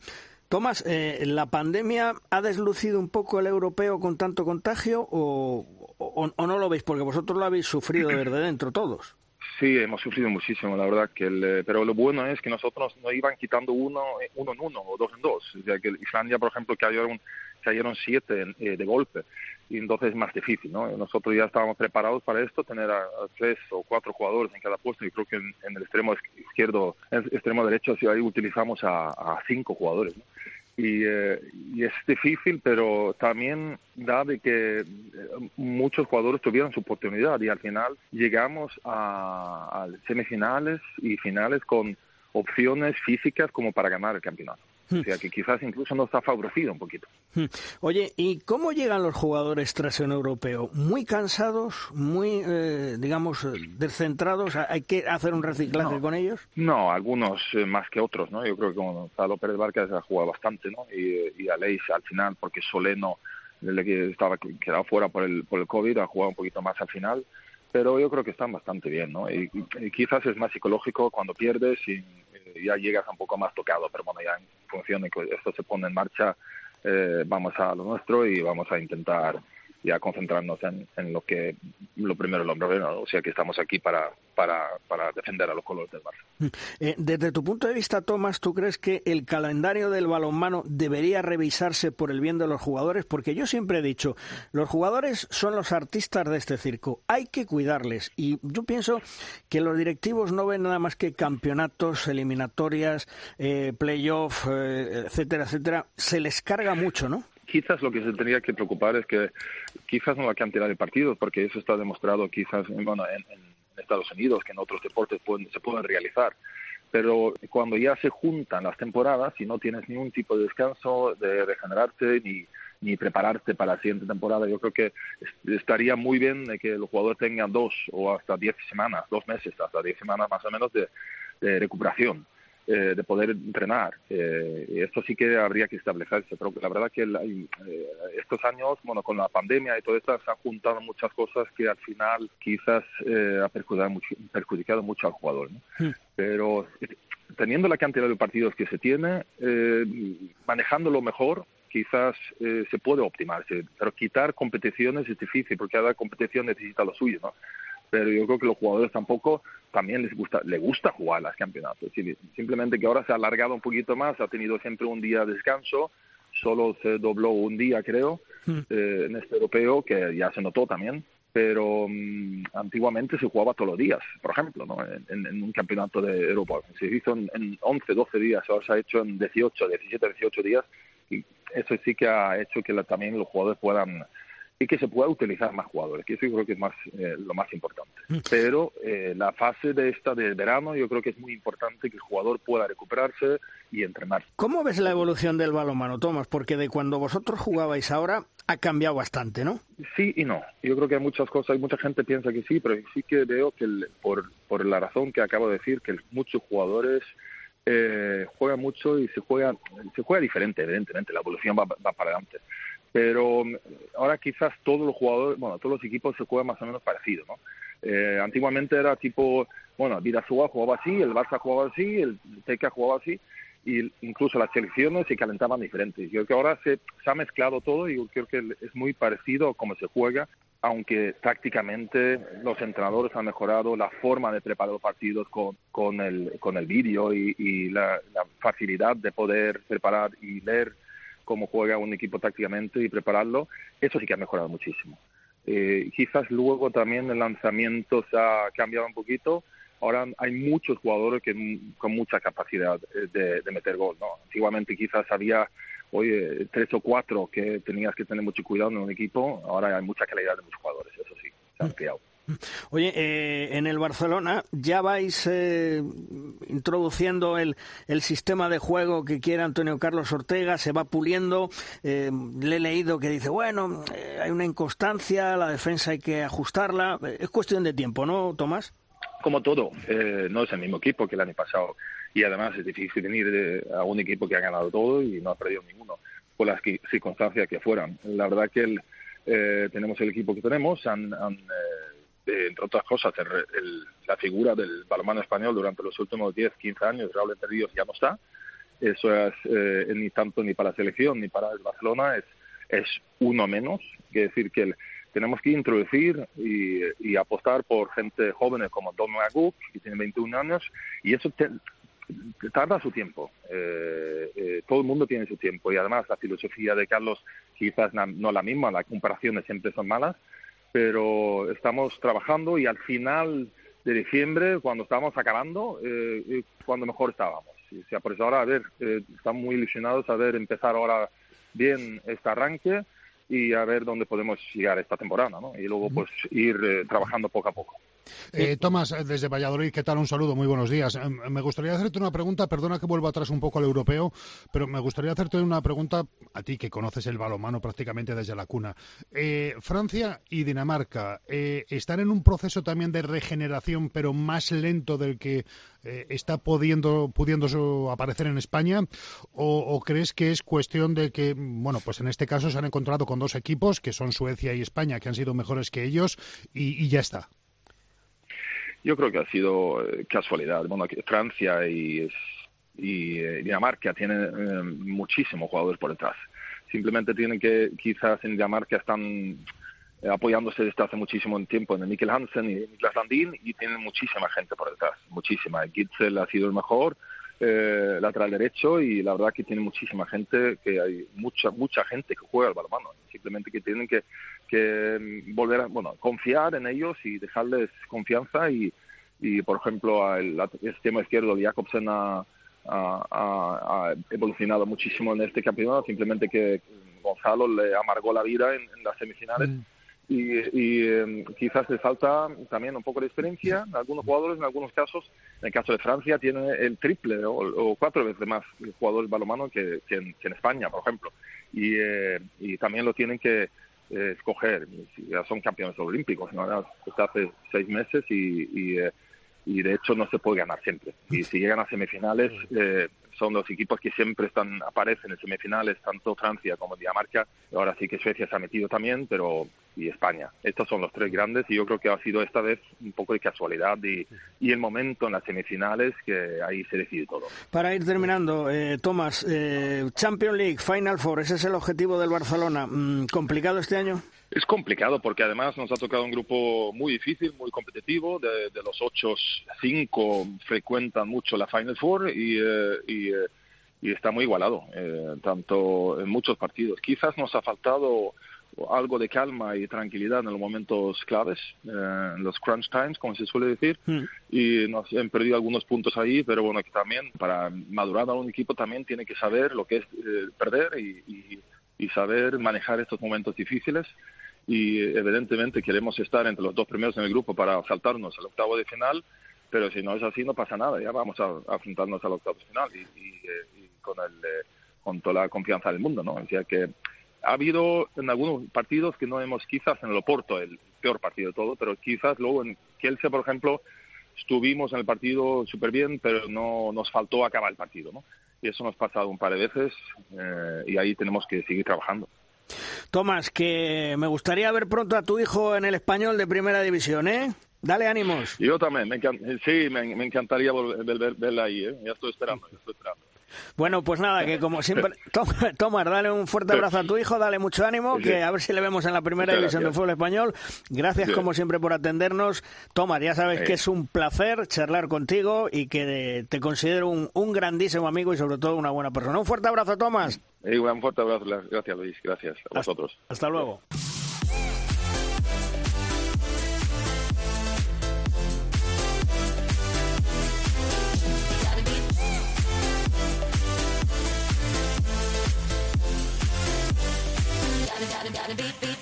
Tomás, eh, ¿la pandemia ha deslucido un poco el europeo con tanto contagio o, o, no lo veis? Porque vosotros lo habéis sufrido desde dentro todos. Sí, hemos sufrido muchísimo, la verdad. que eh, Pero lo bueno es que nosotros nos iban quitando uno, eh, uno en uno o dos en dos. O sea, que Islandia, por ejemplo, cayeron, cayeron siete de golpe y entonces es más difícil, ¿no? Nosotros ya estábamos preparados para esto, tener a, tres o cuatro jugadores en cada puesto y creo que en, el extremo izquierdo, en el extremo derecho, sí, ahí utilizamos a, cinco jugadores, ¿no? Eh, y, es difícil, pero también da de que eh, muchos jugadores tuvieron su oportunidad y al final llegamos a semifinales y finales con opciones físicas como para ganar el campeonato. O sea que quizás incluso nos ha favorecido un poquito. Oye, ¿y cómo llegan los jugadores tras un europeo? ¿Muy cansados? ¿Muy, eh, digamos, descentrados? ¿Hay que hacer un reciclaje con ellos? No, algunos eh, más que otros, ¿no? Yo creo que Gonzalo Pérez Vargas ha jugado bastante, ¿no? Y, y Aleix al final, porque Soleno, el que estaba quedado fuera por el, por el COVID, ha jugado un poquito más al final pero yo creo que están bastante bien, ¿no? Y, quizás es más psicológico cuando pierdes y eh, ya llegas un poco más tocado, pero bueno, ya en función de que esto se pone en marcha, eh, vamos a lo nuestro y vamos a intentar ya concentrarnos en, en lo que lo primero el hombre o sea que estamos aquí para, para, para defender a los colores del Barça. Mm. Eh, desde tu punto de vista, Tomás, ¿tú crees que el calendario del balonmano debería revisarse por el bien de los jugadores? Porque yo siempre he dicho, los jugadores son los artistas de este circo, hay que cuidarles y yo pienso que los directivos no ven nada más que campeonatos, eliminatorias, eh, playoff, eh, etcétera, etcétera, se les carga mucho, ¿no? Quizás lo que se tendría que preocupar es que quizás no la cantidad de partidos, porque eso está demostrado quizás bueno, en, Estados Unidos, que en otros deportes se pueden realizar. Pero cuando ya se juntan las temporadas y no tienes ningún tipo de descanso, de regenerarte ni, ni prepararte para la siguiente temporada, yo creo que estaría muy bien de que los jugadores tengan dos o hasta diez semanas, dos meses, hasta diez semanas más o menos de recuperación eh, de poder entrenar. Eh, esto sí que habría que establecerse, pero la verdad que eh, estos años, bueno, con la pandemia y todo esto, se han juntado muchas cosas que al final quizás eh, ha perjudicado mucho, perjudicado mucho al jugador. Hmm. Pero teniendo la cantidad de partidos que se tiene, manejándolo mejor, quizás se puede optimarse, pero quitar competiciones es difícil porque cada competición necesita lo suyo, ¿no? Pero yo creo que los jugadores tampoco también les gusta les gusta jugar las campeonatos simplemente que ahora se ha alargado un poquito más ha tenido siempre un día de descanso solo se dobló un día creo hmm. eh, en este europeo que ya se notó también pero mm, antiguamente se jugaba todos los días, por ejemplo, ¿no? en, un campeonato de Europa. Se hizo en, en 11, 12 días, ahora se ha hecho en 18, 17, 18 días, y eso sí que ha hecho que también los jugadores puedan y que se pueda utilizar más jugadores, que eso yo creo que es más eh, lo más importante. Mm. Pero eh, la fase de esta del verano yo creo que es muy importante que el jugador pueda recuperarse y entrenar. ¿Cómo ves la evolución del balonmano, Tomás? Porque de cuando vosotros jugabais ahora ha cambiado bastante, ¿no? Sí y no. Yo creo que hay muchas cosas, hay mucha gente piensa que sí, pero sí que veo que por, por la razón que acabo de decir, que muchos jugadores eh, juegan mucho y se juega, se juega diferente, evidentemente, la evolución va, va para adelante pero mm, ahora quizás todos los jugadores, bueno, todos los equipos se juegan más o menos parecido, ¿no? Eh, antiguamente era tipo, bueno, Vidasoa jugaba así, el Barça jugaba así, el Teca jugaba así, y incluso las selecciones se calentaban diferentes. Yo creo que ahora se, se ha mezclado todo y yo creo que es muy parecido a cómo se juega, aunque tácticamente los entrenadores han mejorado la forma de preparar los partidos con, con el, con el vídeo y, y la, la facilidad de poder preparar y leer cómo juega un equipo tácticamente y prepararlo, eso sí que ha mejorado muchísimo. Eh, quizás luego también el lanzamiento se ha cambiado un poquito. Ahora hay muchos jugadores que con mucha capacidad de, de meter gol. ¿no? Antiguamente quizás había oye, tres o cuatro que tenías que tener mucho cuidado en un equipo. Ahora hay mucha calidad de muchos jugadores, eso sí, se han criado. Oye, eh, en el Barcelona ya vais eh, introduciendo el, el, sistema de juego que quiere Antonio Carlos Ortega, se va puliendo. Eh, le he leído que dice, bueno, eh, hay una inconstancia, la defensa hay que ajustarla. Es cuestión de tiempo, ¿no, Tomás? Como todo, eh, no es el mismo equipo que el año pasado. Y además es difícil venir a un equipo que ha ganado todo y no ha perdido ninguno, por las circunstancias que fueran. La verdad que el, eh, tenemos el equipo que tenemos, han, eh, entre otras cosas, el, el, la figura del balonmano español durante los últimos 10, 15 años, Raúl Entre Ríos, ya no está. Eso es eh, ni tanto ni para la selección ni para el Barcelona, es, es uno menos. Quiere decir que el, tenemos que introducir y, y, apostar por gente joven como Don Maguk, que tiene 21 años, y eso te, tarda su tiempo. Eh, eh, todo el mundo tiene su tiempo y además la filosofía de Carlos quizás no la misma, las comparaciones siempre son malas, pero estamos trabajando y al final de diciembre, cuando estábamos acabando, eh, cuando mejor estábamos. O sea, por eso ahora, a ver, eh, estamos muy ilusionados a ver empezar ahora bien este arranque y a ver dónde podemos llegar esta temporada, ¿no? Y luego pues ir eh, trabajando poco a poco. Eh, Tomás, desde Valladolid, ¿qué tal? Un saludo, muy buenos días. Eh, me gustaría hacerte una pregunta, perdona que vuelva atrás un poco al europeo, pero me gustaría hacerte una pregunta a ti que conoces el balonmano prácticamente desde la cuna. Eh, Francia y Dinamarca eh, están en un proceso también de regeneración, pero más lento del que eh, está pudiendo, pudiendo aparecer en España, o, crees que es cuestión de que, bueno, pues en este caso se han encontrado con dos equipos, que son Suecia y España, que han sido mejores que ellos, y ya está? Yo creo que ha sido eh, casualidad. Bueno, Francia y, y eh, Dinamarca tienen eh, muchísimos jugadores por detrás. Simplemente tienen que, quizás en Dinamarca están eh, apoyándose desde hace muchísimo tiempo en el Mikkel Hansen y Niklas Landin y tienen muchísima gente por detrás, muchísima. Gitzel ha sido el mejor, eh, lateral derecho y la verdad que tiene muchísima gente, que hay mucha mucha gente que juega al balonmano, simplemente que tienen que, que volver a, bueno, confiar en ellos y dejarles confianza y, y por ejemplo, el, el extremo izquierdo de Jacobsen ha, evolucionado muchísimo en este campeonato, simplemente que Gonzalo le amargó la vida en, en las semifinales. Mm y, y eh, quizás le falta también un poco de experiencia en algunos jugadores, en algunos casos. En el caso de Francia tiene el triple o, o cuatro veces más jugadores balomano que, que, en, que en España, por ejemplo. Y, eh, y también lo tienen que eh, escoger. Ya son campeones olímpicos, ¿no? Hasta hace seis meses y, y, eh, y de hecho no se puede ganar siempre. Y si llegan a semifinales, eh, son los equipos que siempre están aparecen en semifinales, tanto Francia como Dinamarca. Ahora sí que Suecia se ha metido también, pero y España. Estos son los tres grandes y yo creo que ha sido esta vez un poco de casualidad y, y el momento en las semifinales que ahí se decide todo. Para ir terminando, eh, Tomás, eh, Champions League, Final Four, ese es el objetivo del Barcelona. Mm, ¿Complicado este año? Es complicado porque además nos ha tocado un grupo muy difícil, muy competitivo. De, de los ocho, cinco frecuentan mucho la Final Four y, eh, y, eh, y está muy igualado, eh, tanto en muchos partidos. Quizás nos ha faltado algo de calma y tranquilidad en los momentos claves, eh, en los crunch times, como se suele decir, mm. y nos han perdido algunos puntos ahí, pero bueno, que también para madurar a un equipo también tiene que saber lo que es eh, perder y, y, y saber manejar estos momentos difíciles y evidentemente queremos estar entre los dos primeros en el grupo para saltarnos al octavo de final, pero si no es así no pasa nada, ya vamos a, a enfrentarnos al octavo de final y, y, y con, el, eh, con toda la confianza del mundo, ¿no? O sea que ha habido en algunos partidos que no hemos, quizás en el Oporto, el peor partido de todo, pero quizás luego en Kielce, por ejemplo, estuvimos en el partido súper bien, pero no nos faltó acabar el partido, ¿no? Y eso nos ha pasado un par de veces eh, y ahí tenemos que seguir trabajando. Tomás, que me gustaría ver pronto a tu hijo en el español de primera división, ¿eh? Dale ánimos. Yo también, me sí, me, me encantaría volver, ver, verla ahí, ¿eh? Ya estoy esperando, ya estoy esperando. Bueno, pues nada, que como siempre, Tomás, dale un fuerte abrazo a tu hijo, dale mucho ánimo, que a ver si le vemos en la primera Muchas división del fútbol español. Gracias, como siempre, por atendernos. Tomás, ya sabes que es un placer charlar contigo y que te considero un, un, grandísimo amigo y sobre todo una buena persona. Un fuerte abrazo, Tomás. Sí, un fuerte abrazo, gracias Luis, gracias a vosotros. Hasta, hasta luego. Beep beep.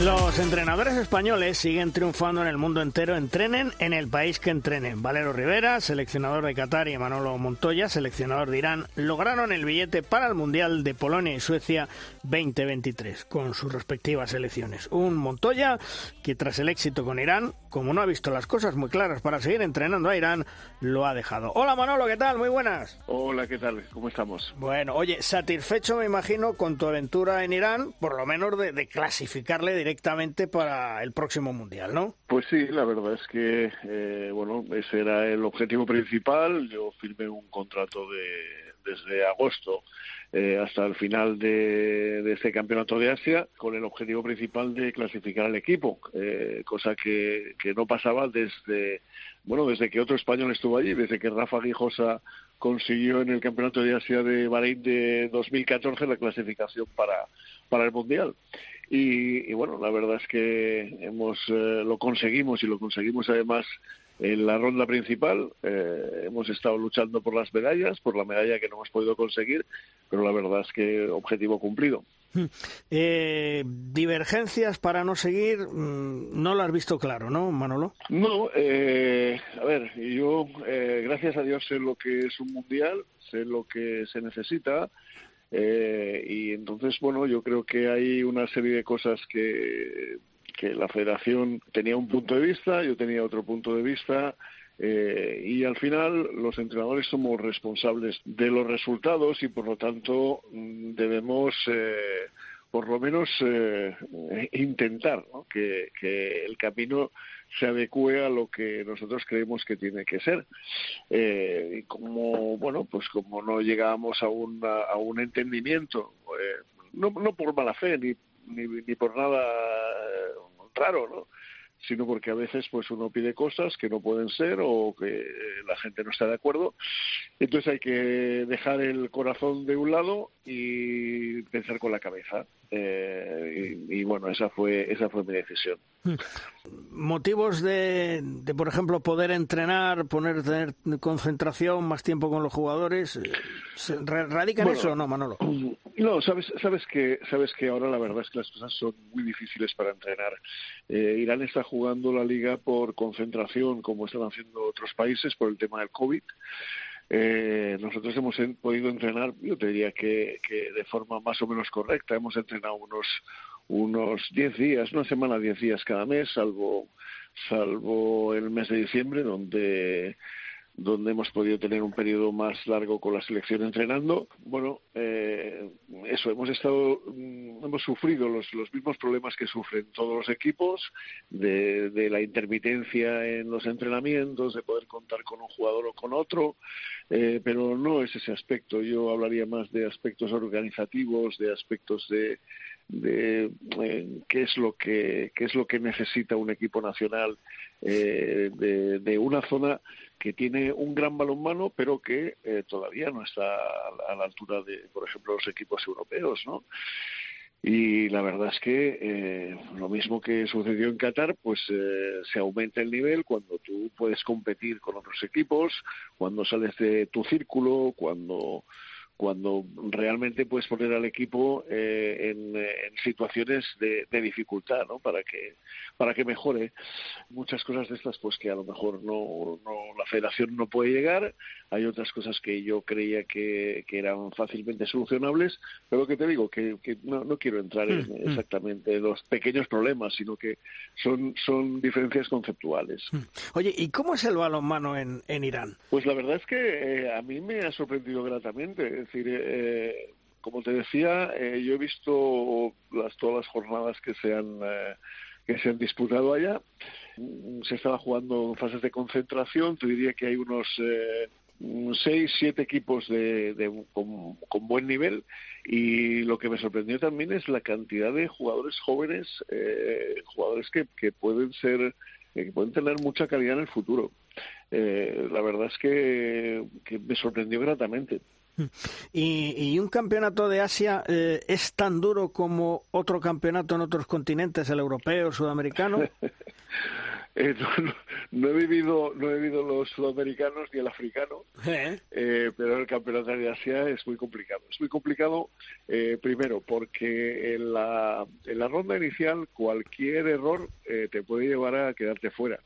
Los entrenadores españoles siguen triunfando en el mundo entero, entrenen en el país que entrenen. Valero Rivera, seleccionador de Qatar, y Manolo Montoya, seleccionador de Irán, lograron el billete para el Mundial de Polonia y Suecia 2023 con sus respectivas selecciones. Un Montoya que tras el éxito con Irán, como no ha visto las cosas muy claras para seguir entrenando a Irán, lo ha dejado. Hola Manolo, ¿qué tal? Muy buenas. Hola, ¿qué tal? ¿Cómo estamos? Bueno, oye, satisfecho me imagino con tu aventura en Irán, por lo menos de, de clasificarle directamente para el próximo mundial, ¿no? Pues sí, la verdad es que, eh, bueno, ese era el objetivo principal. Yo firmé un contrato de, desde agosto eh, hasta el final de, este campeonato de Asia con el objetivo principal de clasificar al equipo, eh, cosa que, que no pasaba desde, bueno, desde que otro español estuvo allí, desde que Rafa Guijosa consiguió en el campeonato de Asia de Bahrein de 2014 la clasificación para, para el mundial. Y, y, bueno, la verdad es que hemos eh, lo conseguimos y lo conseguimos además en la ronda principal. Eh, hemos estado luchando por las medallas, por la medalla que no hemos podido conseguir, pero la verdad es que objetivo cumplido. Eh, divergencias para no seguir, mm, no lo has visto claro, ¿no, Manolo? No, eh, a ver, yo eh, gracias a Dios sé lo que es un mundial, sé lo que se necesita, eh, y entonces, bueno, yo creo que hay una serie de cosas que, que la federación tenía un punto de vista, yo tenía otro punto de vista, eh, y al final los entrenadores somos responsables de los resultados y por lo tanto mm, debemos eh, por lo menos eh, intentar que, que, el camino se adecue a lo que nosotros creemos que tiene que ser eh, y como bueno pues como no llegamos a un a un entendimiento eh, no, no por mala fe ni, ni, ni por nada raro no sino porque a veces pues uno pide cosas que no pueden ser o que la gente no está de acuerdo. Entonces hay que dejar el corazón de un lado y pensar con la cabeza. Eh, y, y, bueno, esa fue esa fue mi decisión. Motivos de, de por ejemplo, poder entrenar, poner tener concentración, más tiempo con los jugadores, ¿radican bueno, eso o no, Manolo? No, sabes, sabes que sabes que ahora la verdad es que las cosas son muy difíciles para entrenar. Eh, Irán está jugando la liga por concentración, como están haciendo otros países por el tema del COVID. Eh, nosotros hemos podido entrenar, yo te diría que, que de forma más o menos correcta. Hemos entrenado unos unos 10 días, una semana, 10 días cada mes, salvo salvo el mes de diciembre, donde donde hemos podido tener un periodo más largo con la selección entrenando. Bueno, eh, eso, hemos estado, hemos sufrido los, los mismos problemas que sufren todos los equipos, de, de, la intermitencia en los entrenamientos, de poder contar con un jugador o con otro, eh, pero no es ese aspecto. Yo hablaría más de aspectos organizativos, de aspectos de, de eh, qué es lo que qué es lo que necesita un equipo nacional eh, de, de, una zona que tiene un gran balonmano pero que eh, todavía no está a, a, la altura de por ejemplo los equipos europeos no y la verdad es que eh, lo mismo que sucedió en Qatar, pues eh, se aumenta el nivel cuando tú puedes competir con otros equipos, cuando sales de tu círculo, cuando cuando realmente puedes poner al equipo eh, en, en, situaciones de, de, dificultad, ¿no? Para que para que mejore muchas cosas de estas, pues que a lo mejor no, no la Federación no puede llegar. Hay otras cosas que yo creía que, que eran fácilmente solucionables, pero que te digo que, que no, no, quiero entrar en Mm, exactamente los pequeños problemas, sino que son son diferencias conceptuales. Mm. Oye, ¿y cómo es el balonmano en, en Irán? Pues la verdad es que eh, a mí me ha sorprendido gratamente. Es decir, eh, como te decía, eh, yo he visto las, todas las jornadas que se han, eh, que se han disputado allá. Se estaba jugando en fases de concentración. Te diría que hay unos eh, seis, siete equipos de, de con, buen nivel y lo que me sorprendió también es la cantidad de jugadores jóvenes, eh, jugadores que, que pueden ser que pueden tener mucha calidad en el futuro. Eh, la verdad es que me sorprendió gratamente. ¿Y, y un campeonato de Asia eh, es tan duro como otro campeonato en otros continentes, el europeo, el sudamericano? Eh, no, he vivido no he vivido los sudamericanos ni el africano, ¿Eh? Eh, pero el campeonato de Asia es muy complicado. Es muy complicado, primero, porque en la, en la ronda inicial cualquier error te puede llevar a quedarte fuera.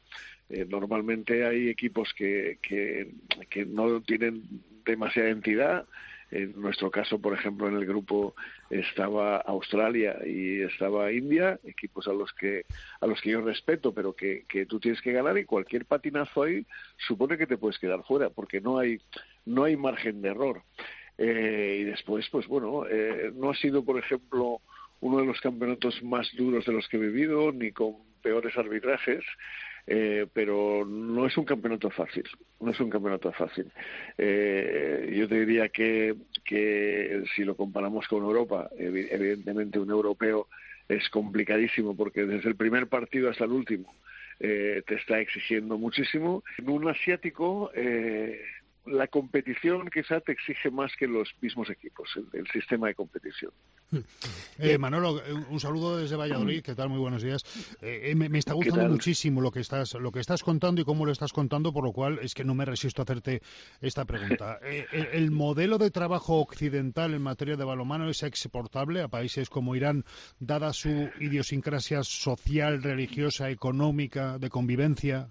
Normalmente hay equipos que, que, que no tienen demasiada entidad, en nuestro caso, por ejemplo, en el grupo estaba Australia y estaba India, equipos a los que a los que yo respeto, pero que, que tú tienes que ganar y cualquier patinazo ahí supone que te puedes quedar fuera, porque no hay no hay margen de error. Eh, y después, pues bueno, eh, no ha sido, por ejemplo, uno de los campeonatos más duros de los que he vivido, ni con peores arbitrajes. Eh, pero no es un campeonato fácil, no es un campeonato fácil. Eh, yo te diría que, que si lo comparamos con Europa, evidentemente un europeo es complicadísimo porque desde el primer partido hasta el último eh, te está exigiendo muchísimo. En un asiático eh, la competición quizá te exige más que los mismos equipos, el, sistema de competición. Eh, Manolo, un saludo desde Valladolid, ¿qué tal? Muy buenos días. Eh, me, está gustando muchísimo lo que estás lo que estás contando y cómo lo estás contando, por lo cual es que no me resisto a hacerte esta pregunta. Eh, el, modelo de trabajo occidental en materia de balonmano es exportable a países como Irán, dada su idiosincrasia social, religiosa, económica, de convivencia?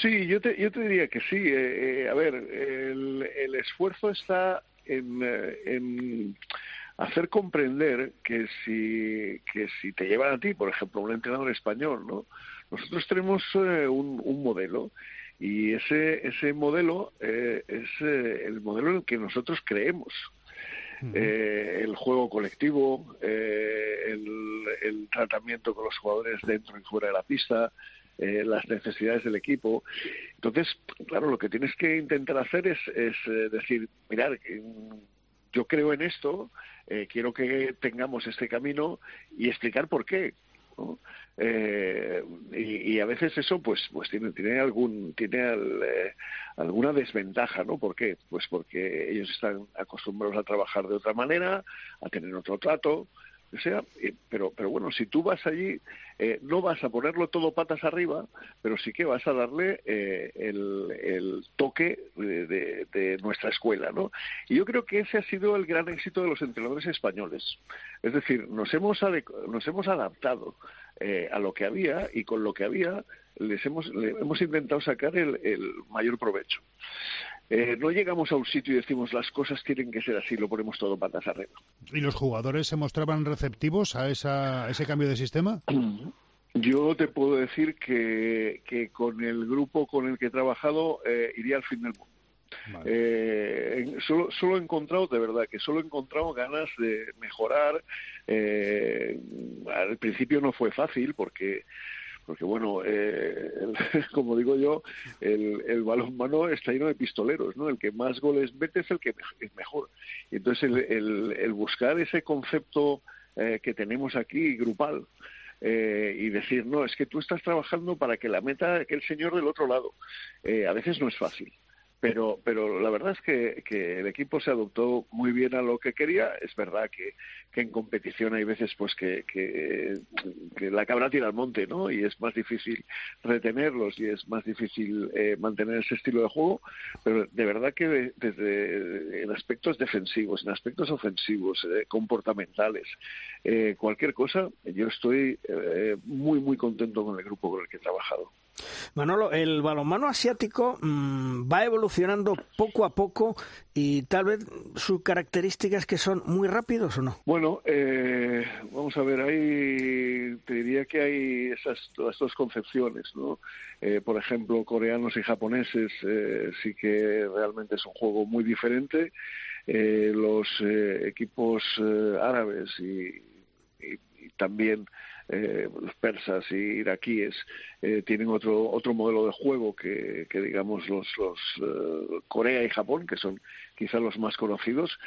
Sí, yo te, yo te diría que sí. Eh, eh, a ver, el, el, esfuerzo está en, eh, en, hacer comprender que si, que si te llevan a ti, por ejemplo, un entrenador español, ¿no? Nosotros tenemos un, un modelo y ese, ese modelo es el modelo en el que nosotros creemos. el juego colectivo, el, el, tratamiento con los jugadores dentro y fuera de la pista, eh, las necesidades del equipo. Entonces, claro, lo que tienes que intentar hacer es, es eh, decir, mirar, yo creo en esto, eh, quiero que tengamos este camino y explicar por qué. y, a veces eso pues pues tiene tiene algún tiene alguna desventaja no ¿por qué? pues porque ellos están acostumbrados a trabajar de otra manera a tener otro trato o sea, eh, pero, pero bueno, si tú vas allí, eh, no vas a ponerlo todo patas arriba, pero sí que vas a darle eh, el, toque de, nuestra escuela, ¿no? Y yo creo que ese ha sido el gran éxito de los entrenadores españoles. Es decir, nos hemos, nos hemos adaptado a lo que había y con lo que había les hemos, le hemos intentado sacar el, el mayor provecho. Eh, no llegamos a un sitio y decimos las cosas tienen que ser así, lo ponemos todo patas arriba. ¿Y los jugadores se mostraban receptivos a, esa, ese cambio de sistema? Yo te puedo decir que, que, con el grupo con el que he trabajado eh, iría al fin del mundo. Eh, solo, solo, he encontrado, de verdad, que solo he encontrado ganas de mejorar. al principio no fue fácil porque porque bueno, eh, como digo yo, el, el balonmano está lleno de pistoleros, ¿no? El que más goles mete es el que es mejor. Entonces el, el, buscar ese concepto eh, que tenemos aquí grupal, eh, y decir, no, es que tú estás trabajando para que la meta aquel señor del otro lado. Eh, a veces no es fácil pero pero la verdad es que, el equipo se adoptó muy bien a lo que quería. Es verdad que, que en competición hay veces pues que, que, la cabra tira al monte no y es más difícil retenerlos y es más difícil eh, mantener ese estilo de juego. Pero de verdad que desde en aspectos defensivos en aspectos ofensivos eh, comportamentales eh, cualquier cosa yo estoy muy muy contento con el grupo con el que he trabajado Manolo, el balonmano asiático mm, va evolucionando poco a poco y tal vez sus características que son muy rápidos o no. Bueno, eh, vamos a ver, ahí te diría que hay esas dos concepciones, ¿no? Eh, por ejemplo, coreanos y japoneses eh, sí que realmente es un juego muy diferente. los equipos árabes y también eh, los persas y iraquíes eh, tienen otro otro modelo de juego que, que digamos los, los eh, Corea y Japón que son quizás los más conocidos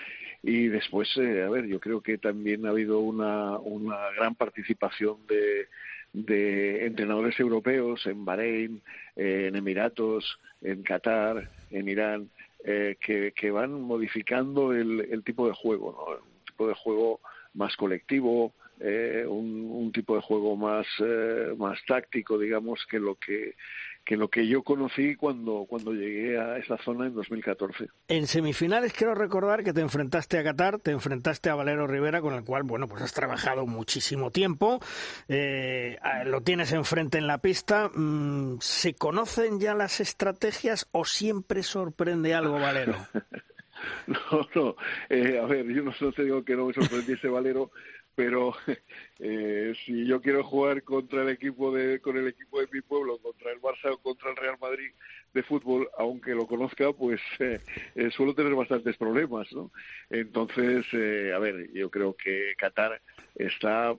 y después a ver yo creo que también ha habido una una gran participación de de entrenadores europeos en Bahrein, en Emiratos, en Qatar, en Irán, que, que van modificando el, el tipo de juego, ¿no? un tipo de juego más colectivo, eh, un, tipo de juego más, eh, más táctico, digamos, que lo que que lo que yo conocí cuando, cuando llegué a esa zona en 2014. En semifinales quiero recordar que te enfrentaste a Qatar, te enfrentaste a Valero Rivera, con el cual, bueno, pues has trabajado muchísimo tiempo, eh, lo tienes enfrente en la pista. Mm, ¿Se conocen ya las estrategias o siempre sorprende algo Valero? no, no, eh, a ver, yo no te digo que no me sorprendiese Valero, pero eh, si yo quiero jugar contra el equipo de con el equipo de mi pueblo contra el Barça o contra el Real Madrid de fútbol aunque lo conozca pues eh, eh, suelo tener bastantes problemas no entonces a ver yo creo que Qatar está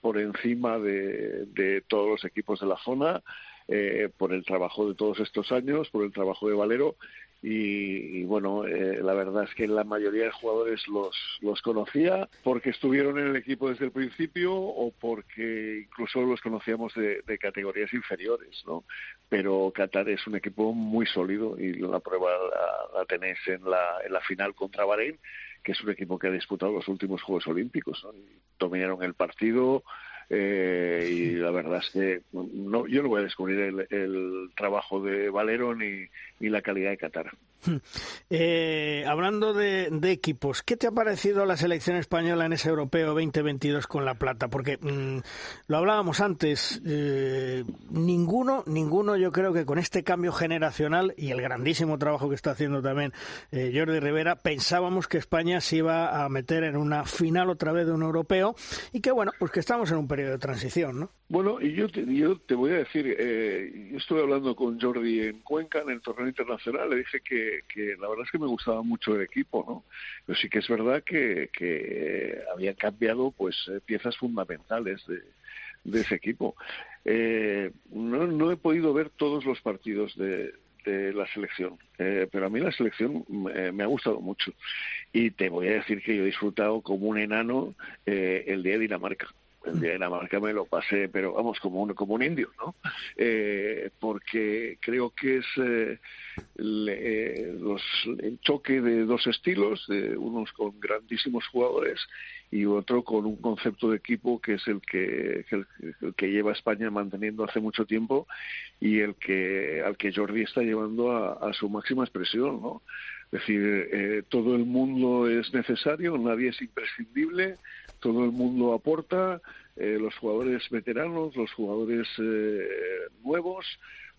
por encima de, de todos los equipos de la zona por el trabajo de todos estos años por el trabajo de Valero y, bueno, eh, la verdad es que la mayoría de jugadores los, los conocía porque estuvieron en el equipo desde el principio o porque incluso los conocíamos de, categorías inferiores, ¿no? Pero Qatar es un equipo muy sólido y la prueba la, tenéis en la, en la final contra Bahrein, que es un equipo que ha disputado los últimos Juegos Olímpicos, ¿no? dominaron el partido, eh, y la verdad es que no, yo no voy a descubrir el, el trabajo de Valero ni, ni la calidad de Qatar. Eh, hablando de, equipos, ¿qué te ha parecido la selección española en ese europeo 2022 con la plata? Porque mm, lo hablábamos antes, eh, ninguno, ninguno yo creo que con este cambio generacional y el grandísimo trabajo que está haciendo también eh, Jordi Rivera, pensábamos que España se iba a meter en una final otra vez de un europeo y que bueno, pues que estamos en un periodo de transición, ¿no? Bueno, y yo te, yo te voy a decir, eh, yo estuve hablando con Jordi en Cuenca, en el torneo internacional, le dije que, la verdad es que me gustaba mucho el equipo, ¿no? Pero sí que es verdad que, que habían cambiado pues eh, piezas fundamentales de, ese equipo. Eh, no, no he podido ver todos los partidos de, de la selección, eh, pero a mí la selección eh, me ha gustado mucho. Y te voy a decir que yo he disfrutado como un enano eh, el día de Dinamarca el día de me lo pasé, pero vamos, como un, como un indio, ¿no? Eh, porque creo que es eh, eh, los, el choque de dos estilos, de unos con grandísimos jugadores y otro con un concepto de equipo que es el que, que lleva España manteniendo hace mucho tiempo y el que al que Jordi está llevando a, a su máxima expresión, ¿no? Es decir, todo el mundo es necesario, nadie es imprescindible, todo el mundo aporta, eh, los jugadores veteranos, los jugadores eh, nuevos.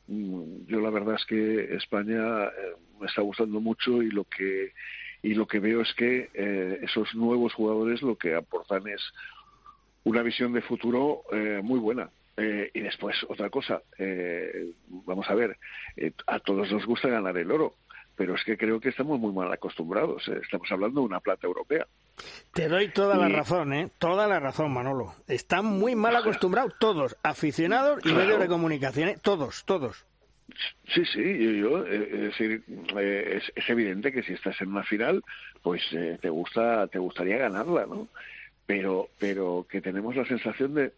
Mm, yo la verdad es que España eh, me está gustando mucho y lo que y lo que veo es que esos nuevos jugadores lo que aportan es una visión de futuro muy buena. y después otra cosa, vamos a ver, a todos nos gusta ganar el oro, pero es que creo que estamos muy mal acostumbrados. Estamos hablando de una plata europea. Te doy toda la razón, ¿eh? Toda la razón, Manolo. Están muy mal acostumbrados todos, aficionados y medios de comunicación, ¿eh? Todos, todos. Sí, sí, yo, eh, es decir, eh, es, evidente que si estás en una final, pues te gusta, te gustaría ganarla, ¿no? Pero, pero que tenemos la sensación de,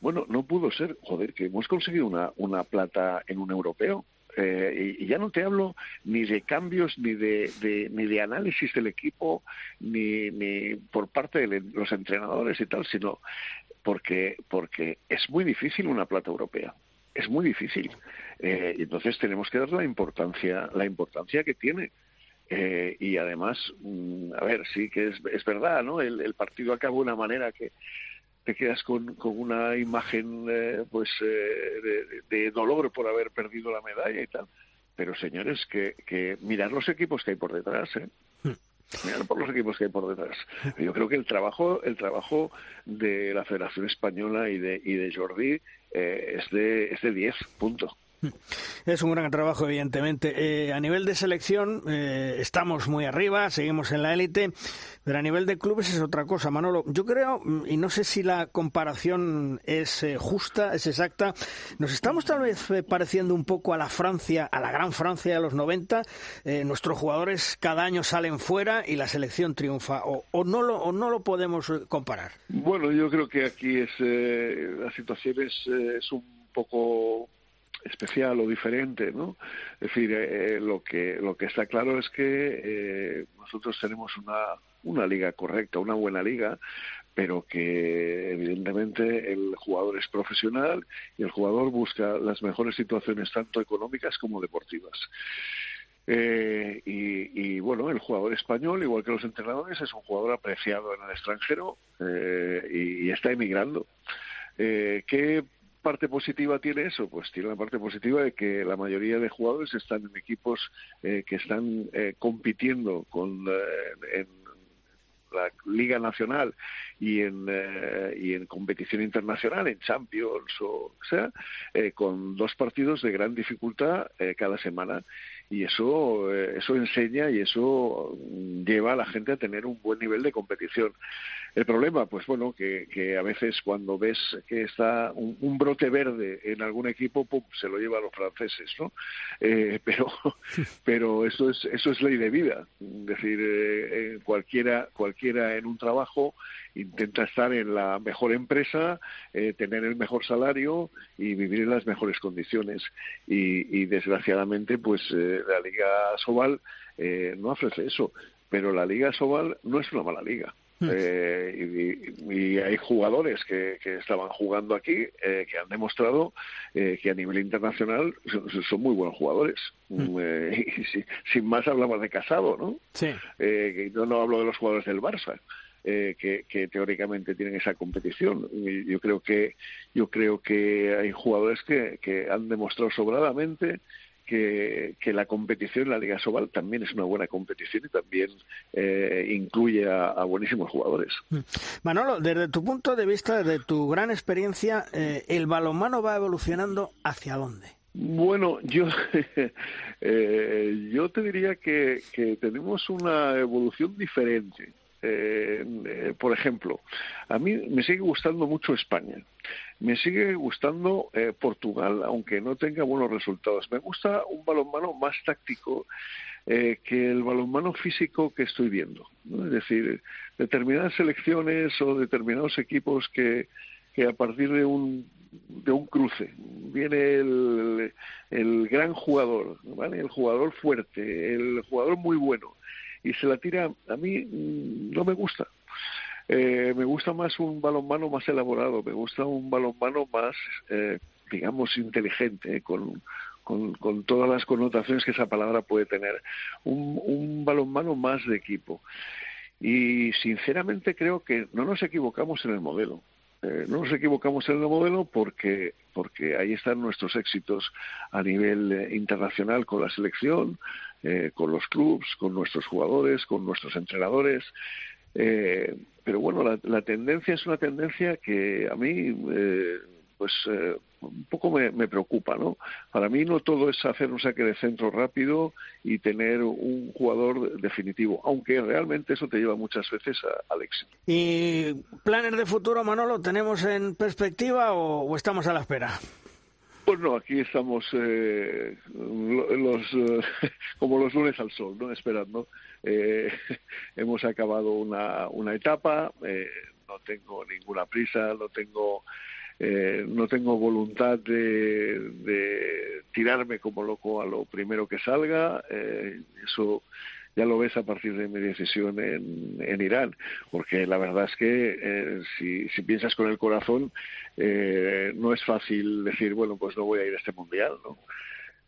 bueno, no pudo ser, joder, que hemos conseguido una, una plata en un europeo. Eh, y, ya no te hablo ni de cambios, ni de, ni de análisis del equipo, ni, ni por parte de los entrenadores y tal, sino porque, porque es muy difícil una plata europea. Es muy difícil. Eh, entonces tenemos que dar la importancia, la importancia que tiene. Eh, y además, mm, a ver, sí que es, es verdad, ¿no? El, el partido acabó de una manera que, te quedas con, con una imagen eh, pues eh, de, dolor por haber perdido la medalla y tal. Pero señores, que, que mirar los equipos que hay por detrás, ¿eh? Hmm. Mirar por los equipos que hay por detrás. Yo creo que el trabajo, el trabajo de la Federación Española y de, y de Jordi eh, es de es de 10 puntos. Es un gran trabajo, evidentemente. Eh, a nivel de selección eh, estamos muy arriba, seguimos en la élite, pero a nivel de clubes es otra cosa, Manolo. Yo creo, y no sé si la comparación es eh, justa, es exacta, nos estamos tal vez pareciendo un poco a la Francia, a la gran Francia de los 90. nuestros jugadores cada año salen fuera y la selección triunfa, o, o, no, lo, o no lo podemos comparar. Bueno, yo creo que aquí es la situación es un poco especial o diferente, ¿no? Es decir, eh, lo que lo que está claro es que eh, nosotros tenemos una una liga correcta, una buena liga, pero que evidentemente el jugador es profesional y el jugador busca las mejores situaciones tanto económicas como deportivas. Eh, y, bueno, el jugador español, igual que los entrenadores, es un jugador apreciado en el extranjero eh, y, está emigrando. Eh, ¿Qué parte positiva tiene eso? Pues tiene la parte positiva de que la mayoría de jugadores están en equipos que están compitiendo con, en la Liga Nacional y en, y en competición internacional, en Champions o sea, con dos partidos de gran dificultad cada semana y eso, eh, eso enseña y eso lleva a la gente a tener un buen nivel de competición. El problema, pues bueno, que, que a veces cuando ves que está un, brote verde en algún equipo, pum, se lo lleva a los franceses, ¿no? Eh, pero, pero eso es, eso es ley de vida. Es decir, eh, cualquiera, cualquiera en un trabajo intenta estar en la mejor empresa, eh, tener el mejor salario y vivir en las mejores condiciones. Y, desgraciadamente, pues eh, la Liga Sobal eh, no ofrece eso. Pero la Liga Sobal no es una mala liga. Hmm. y, hay jugadores que, estaban jugando aquí que han demostrado que a nivel internacional son, muy buenos jugadores. Hmm. y sin más hablamos de Casado, ¿no? Sí. yo no hablo de los jugadores del Barça. Eh, que, teóricamente tienen esa competición. yo creo que yo creo que hay jugadores que, han demostrado sobradamente que, la competición en la Liga Sobal también es una buena competición y también eh, incluye a, buenísimos jugadores. Mm. Manolo, desde tu punto de vista, desde tu gran experiencia, eh, ¿el balonmano va evolucionando hacia dónde? Bueno, yo, yo te diría que tenemos una evolución diferente. Eh, eh, por ejemplo, a mí me sigue gustando mucho España. Me sigue gustando eh, Portugal, aunque no tenga buenos resultados. Me gusta un balonmano más táctico que el balonmano físico que estoy viendo. Es decir, determinadas selecciones o determinados equipos que, que a partir de un de un cruce viene el, el gran jugador, ¿vale? el jugador fuerte, el jugador muy bueno y se la tira, a mí mm, no me gusta. Eh, me gusta más un balonmano más elaborado, me gusta un balonmano más, eh, digamos, inteligente, eh, con, con, todas las connotaciones que esa palabra puede tener. Un, un balonmano más de equipo. Y sinceramente creo que no nos equivocamos en el modelo. no nos equivocamos en el modelo porque, porque ahí están nuestros éxitos a nivel internacional con la selección, eh, con los clubs, con nuestros jugadores, con nuestros entrenadores. Eh, pero bueno, la, tendencia es una tendencia que a mí, eh, pues, un poco me, preocupa, ¿no? Para mí no todo es hacer un saque de centro rápido y tener un jugador definitivo, aunque realmente eso te lleva muchas veces al éxito. ¿Y planes de futuro, Manolo, tenemos en perspectiva o estamos a la espera? Pues no, aquí estamos eh, los, eh, como los lunes al sol, ¿no? Esperando. Eh, hemos acabado una, una etapa, no tengo ninguna prisa, no tengo no tengo voluntad de, de, tirarme como loco a lo primero que salga. eso ya lo ves a partir de mi decisión en, en Irán, porque la verdad es que eh, si, si, piensas con el corazón, eh, no es fácil decir, bueno, pues no voy a ir a este mundial, ¿no?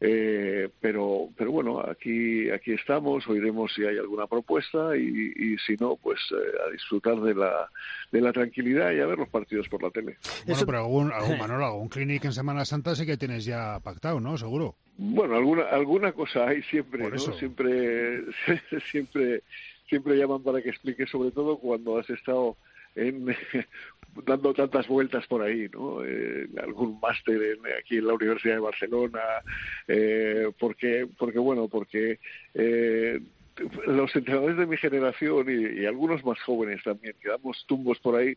Eh, pero, pero bueno, aquí, aquí estamos, oiremos si hay alguna propuesta y, si no, pues eh, a disfrutar de la, de la tranquilidad y a ver los partidos por la tele. Bueno, pero algún, algún Manolo, algún clinic en Semana Santa sí que tienes ya pactado, ¿no? Seguro. Bueno, alguna, alguna cosa hay siempre, ¿no? Siempre, siempre, siempre llaman para que explique, sobre todo cuando has estado en, dando tantas vueltas por ahí, ¿no? Eh, algún máster aquí en la Universidad de Barcelona, eh, porque, porque bueno, porque eh, los entrenadores de mi generación y, algunos más jóvenes también, que damos tumbos por ahí,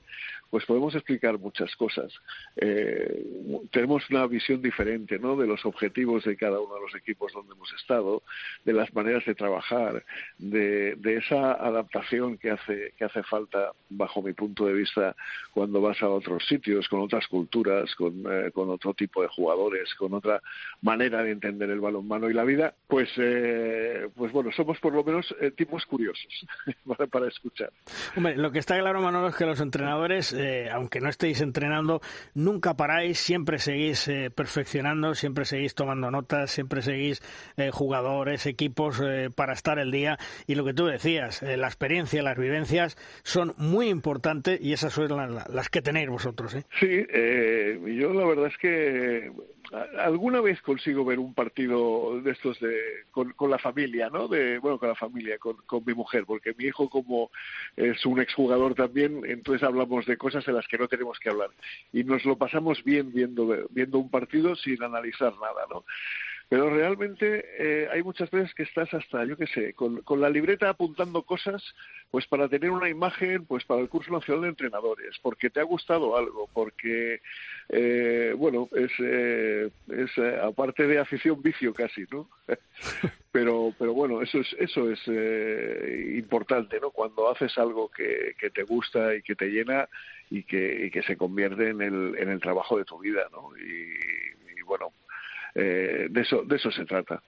pues podemos explicar muchas cosas. Eh, tenemos una visión diferente ¿no? de los objetivos de cada uno de los equipos donde hemos estado, de las maneras de trabajar, de, esa adaptación que hace, que hace falta, bajo mi punto de vista, cuando vas a otros sitios, con otras culturas, con, eh, con otro tipo de jugadores, con otra manera de entender el balonmano y la vida. Pues, eh, pues bueno, somos por lo menos eh, tipos curiosos para, escuchar. Hombre, lo que está claro, Manolo, es que los entrenadores, eh, aunque no estéis entrenando, nunca paráis, siempre seguís eh, perfeccionando, siempre seguís tomando notas, siempre seguís jugadores, equipos para estar el día. Y lo que tú decías, la experiencia, las vivencias son muy importantes y esas son las, que tenéis vosotros. Sí, yo la verdad es que alguna vez consigo ver un partido de estos de con, la familia, ¿no? De bueno, con la familia, con, con, mi mujer, porque mi hijo como es un exjugador también, entonces hablamos de cosas en las que no tenemos que hablar y nos lo pasamos bien viendo viendo un partido sin analizar nada, ¿no? Pero realmente eh, hay muchas veces que estás hasta, yo qué sé, con, con, la libreta apuntando cosas, pues para tener una imagen, pues para el curso nacional de entrenadores, porque te ha gustado algo, porque, eh, bueno, es, eh, es eh, aparte de afición, vicio casi, ¿no? pero, pero bueno, eso es, eso es eh, importante, ¿no? Cuando haces algo que, que te gusta y que te llena y que, y que se convierte en el, en el trabajo de tu vida, ¿no? y, y bueno, eh, de, eso, de eso se trata.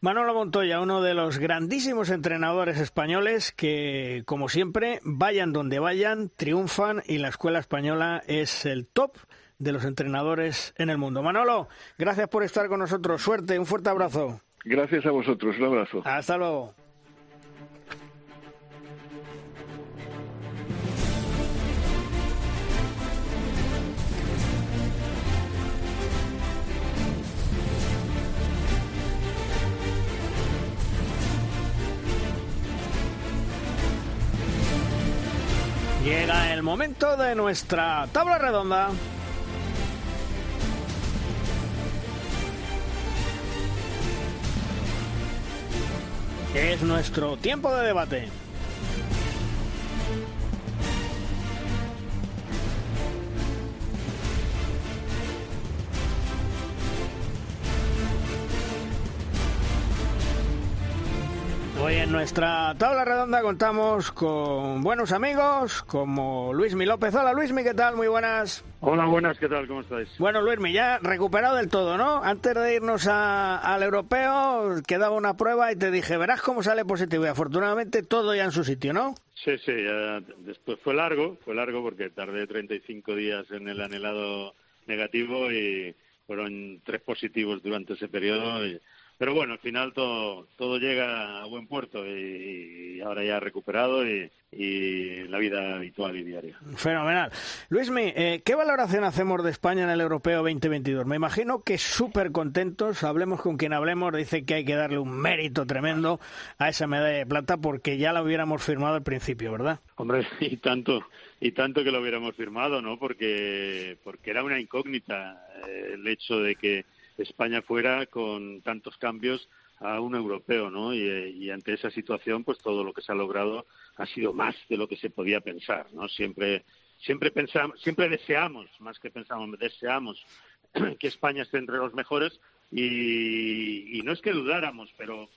Manolo Montoya, uno de los grandísimos entrenadores españoles que, como siempre, vayan donde vayan, triunfan y la escuela española es el top de los entrenadores en el mundo. Manolo, gracias por estar con nosotros. Suerte, un fuerte abrazo. Gracias a vosotros, un abrazo. Hasta luego. Llega el momento de nuestra tabla redonda. Es nuestro tiempo de debate. En nuestra tabla redonda contamos con buenos amigos como Luismi López. Hola Luismi, ¿qué tal? Muy buenas. Hola, buenas, ¿qué tal? ¿Cómo estáis? Bueno, Luismi, ya recuperado del todo, ¿no? Antes de irnos al europeo, quedaba una prueba y te dije, verás cómo sale positivo. Y afortunadamente todo ya en su sitio, ¿no? Sí, sí, después fue largo, fue largo porque tardé 35 días en el anhelado negativo y fueron tres positivos durante ese periodo. Y pero bueno, al final todo, todo llega a buen puerto y, ahora ya recuperado y, la vida habitual y diaria. Fenomenal. Luismi, eh, ¿qué valoración hacemos de España en el Europeo 2022? Me imagino que súper contentos, hablemos con quien hablemos, dice que hay que darle un mérito tremendo a esa medalla de plata porque ya la hubiéramos firmado al principio, ¿verdad? Hombre, y tanto, y tanto que lo hubiéramos firmado, ¿no? Porque, porque era una incógnita eh, el hecho de que España fuera con tantos cambios a un europeo, ¿no? Y, ante esa situación, pues todo lo que se ha logrado ha sido más de lo que se podía pensar, ¿no? Siempre, siempre pensamos, siempre deseamos, más que pensamos, deseamos que España esté entre los mejores y, no es que dudáramos, pero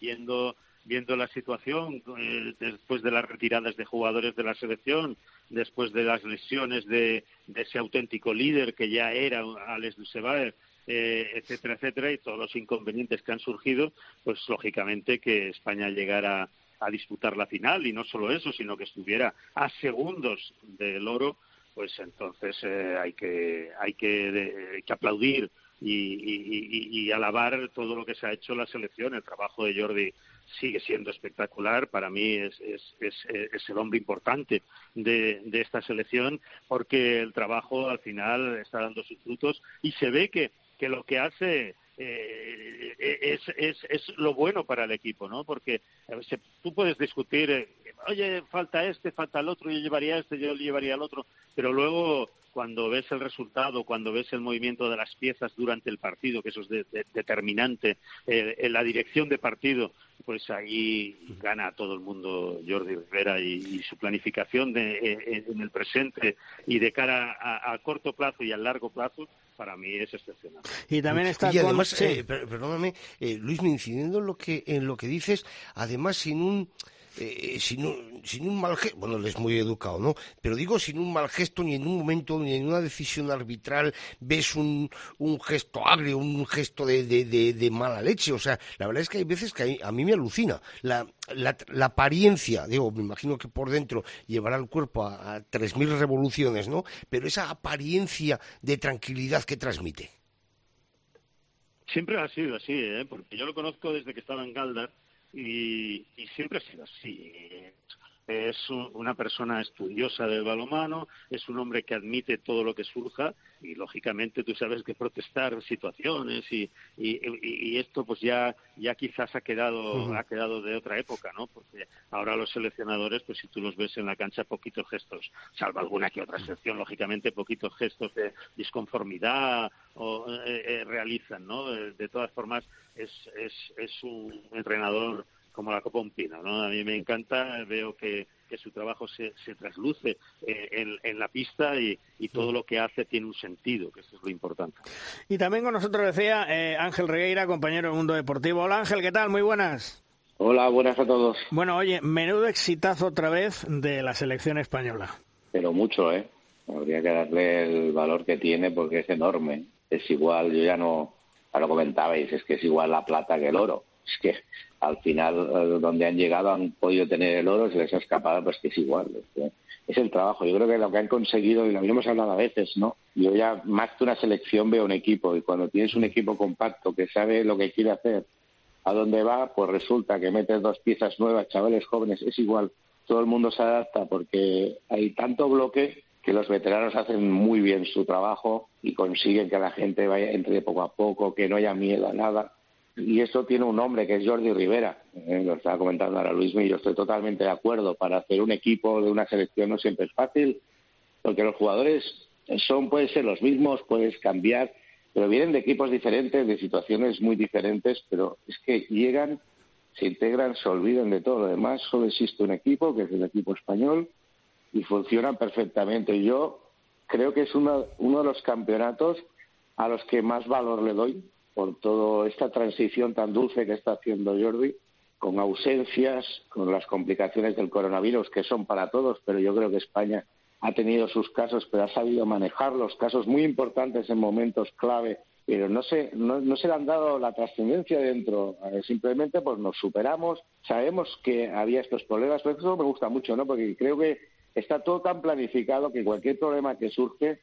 viendo viendo la situación eh, después de las retiradas de jugadores de la selección, después de las lesiones de, ese auténtico líder que ya era Alex Dusebaer, eh, etcétera, etcétera, y todos los inconvenientes que han surgido, pues lógicamente que España llegara a disputar la final y no solo eso, sino que estuviera a segundos del oro, pues entonces eh, hay que hay que, aplaudir y, alabar todo lo que se ha hecho la selección. El trabajo de Jordi sigue siendo espectacular. Para mí es, es, es, el hombre importante de, de, esta selección porque el trabajo al final está dando sus frutos y se ve que que lo que hace eh, es, es, es, lo bueno para el equipo, ¿no? Porque tú puedes discutir, eh, oye, falta este, falta el otro, yo llevaría este, yo llevaría el otro, pero luego cuando ves el resultado, cuando ves el movimiento de las piezas durante el partido, que eso es determinante, eh, en la dirección de partido, pues ahí gana todo el mundo Jordi Rivera y, su planificación de, en el presente y de cara a, a corto plazo y a largo plazo para mí es excepcional. Y también está y además, eh, perdóname, eh, Luis, incidiendo en lo que en lo que dices, además sin un eh, sin, un, sin un mal gesto, bueno, él es muy educado, ¿no? Pero digo sin un mal gesto, ni en un momento, ni en una decisión arbitral ves un, un gesto agrio, un gesto de, de, mala leche. O sea, la verdad es que hay veces que a mí me alucina. La, la, apariencia, digo, me imagino que por dentro llevará el cuerpo a, a 3.000 revoluciones, ¿no? Pero esa apariencia de tranquilidad que transmite. Siempre ha sido así, ¿eh? porque yo lo conozco desde que estaba en Galdar y, y siempre ha sido así es una persona estudiosa del balonmano, es un hombre que admite todo lo que surja y lógicamente tú sabes que protestar situaciones y, y, esto pues ya ya quizás ha quedado ha quedado de otra época, ¿no? Porque ahora los seleccionadores pues si tú los ves en la cancha poquitos gestos, salvo alguna que otra excepción, lógicamente poquitos gestos de disconformidad o eh, eh, realizan, ¿no? De, todas formas es es es un entrenador como la Copa Un ¿no? A mí me encanta, veo que, su trabajo se, se trasluce eh, en, la pista y, todo lo que hace tiene un sentido, que eso es lo importante. Y también con nosotros decía eh, Ángel Regueira, compañero del Mundo Deportivo. Hola Ángel, ¿qué tal? Muy buenas. Hola, buenas a todos. Bueno, oye, menudo exitazo otra vez de la selección española. Pero mucho, ¿eh? Habría que darle el valor que tiene porque es enorme. Es igual, yo ya no, ya lo comentabais, es que es igual la plata que el oro es que al final eh, donde han llegado han podido tener el oro, se les ha escapado, pues que es igual. Es, el trabajo. Yo creo que lo que han conseguido, y lo hemos hablado a veces, ¿no? Yo ya más que una selección veo un equipo, y cuando tienes un equipo compacto que sabe lo que quiere hacer, a dónde va, pues resulta que metes dos piezas nuevas, chavales jóvenes, es igual. Todo el mundo se adapta porque hay tanto bloque que los veteranos hacen muy bien su trabajo y consiguen que la gente vaya entre poco a poco, que no haya miedo a nada y eso tiene un nombre que es Jordi Rivera. Eh, lo estaba comentando ahora Luis y yo estoy totalmente de acuerdo. Para hacer un equipo de una selección no siempre es fácil, porque los jugadores son, pueden ser los mismos, puedes cambiar, pero vienen de equipos diferentes, de situaciones muy diferentes, pero es que llegan, se integran, se olvidan de todo lo demás. Solo existe un equipo, que es el equipo español, y funcionan perfectamente. Yo creo que es uno, uno de los campeonatos a los que más valor le doy, por toda esta transición tan dulce que está haciendo Jordi, con ausencias, con las complicaciones del coronavirus, que son para todos, pero yo creo que España ha tenido sus casos, pero ha sabido manejar los casos muy importantes en momentos clave, pero no se, no, se le han dado la trascendencia dentro, eh, simplemente pues nos superamos, sabemos que había estos problemas, pero eso me gusta mucho, ¿no? Porque creo que está todo tan planificado que cualquier problema que surge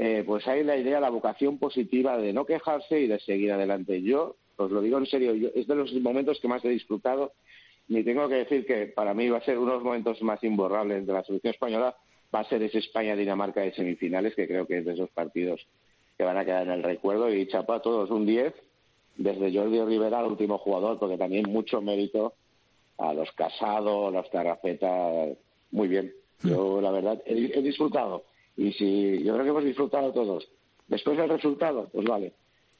eh, pues hay la idea, la vocación positiva de no quejarse y de seguir adelante. Yo, os lo digo en serio, es de los momentos que más he disfrutado y tengo que decir que para mí va a ser uno de los momentos más imborrables de la selección española, va a ser ese España-Dinamarca de semifinales, que creo que es de esos partidos que van a quedar en el recuerdo y chapa a todos un 10, desde Jordi Rivera al último jugador, porque también mucho mérito a los Casado, a los Tarrafeta, muy bien. Yo, la verdad, he disfrutado y si yo creo que hemos disfrutado todos. Después del resultado, pues vale.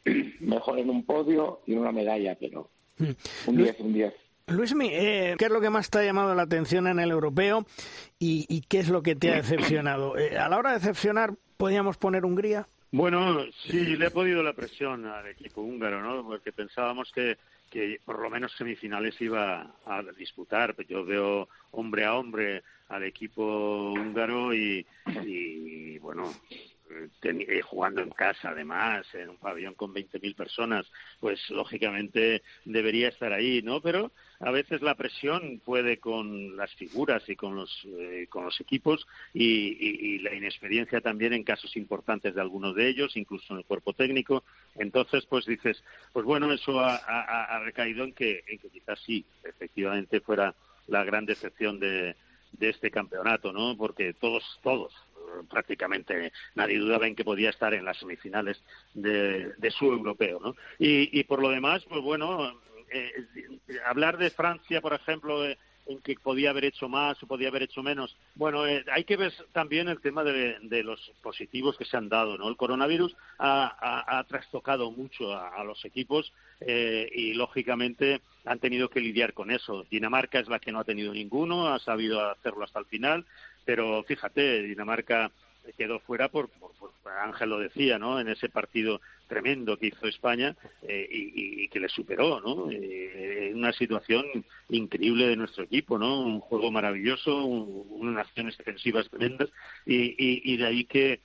Mejor en un podio y en una medalla, pero un 10, un 10. Luismi, eh, ¿qué es lo que más te ha llamado la atención en el europeo y, qué es lo que te ha decepcionado? Eh, a la hora de decepcionar, ¿podríamos poner Hungría? Bueno, sí, le he podido la presión al equipo húngaro, ¿no? Porque pensábamos que, que por lo menos semifinales iba a disputar. Yo veo hombre a hombre al equipo húngaro y, y bueno, eh, jugando en casa además, en un pabellón con 20.000 personas, pues lógicamente debería estar ahí, ¿no? Pero a veces la presión puede con las figuras y con los, eh, con los equipos y, la inexperiencia también en casos importantes de algunos de ellos, incluso en el cuerpo técnico. Entonces, pues dices, pues bueno, eso ha, recaído en que, en que quizás sí, efectivamente fuera la gran decepción de, de este campeonato, ¿no? Porque todos, todos, prácticamente nadie dudaba en que podía estar en las semifinales de, de su europeo, ¿no? Y, y por lo demás, pues bueno, eh, hablar de Francia, por ejemplo, eh, en que podía haber hecho más o podía haber hecho menos. Bueno, eh, hay que ver también el tema de, los positivos que se han dado. ¿no? El coronavirus ha, trastocado mucho a, los equipos eh, y, lógicamente, han tenido que lidiar con eso. Dinamarca es la que no ha tenido ninguno, ha sabido hacerlo hasta el final pero fíjate, Dinamarca quedó fuera por, Ángel lo decía, ¿no? En ese partido tremendo que hizo España eh, y, que le superó, ¿no? Eh, una situación increíble de nuestro equipo, ¿no? Un juego maravilloso, unas acciones defensivas tremendas y, de ahí que,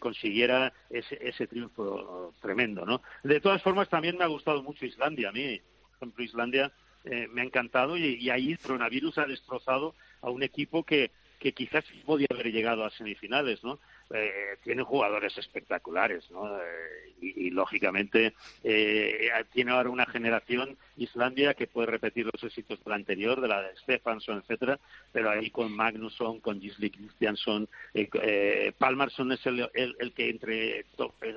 consiguiera ese, ese triunfo tremendo, ¿no? De todas formas, también me ha gustado mucho Islandia a mí. Por ejemplo, Islandia eh, me ha encantado y, y ahí el coronavirus ha destrozado a un equipo que, que quizás podía haber llegado a semifinales, ¿no? Eh, tiene jugadores espectaculares, ¿no? Eh, y, lógicamente eh, tiene ahora una generación Islandia que puede repetir los éxitos de la anterior, de la de Stefansson, etcétera, pero ahí con Magnusson, con Gisli Christiansson, eh, Palmarsson es el, que entre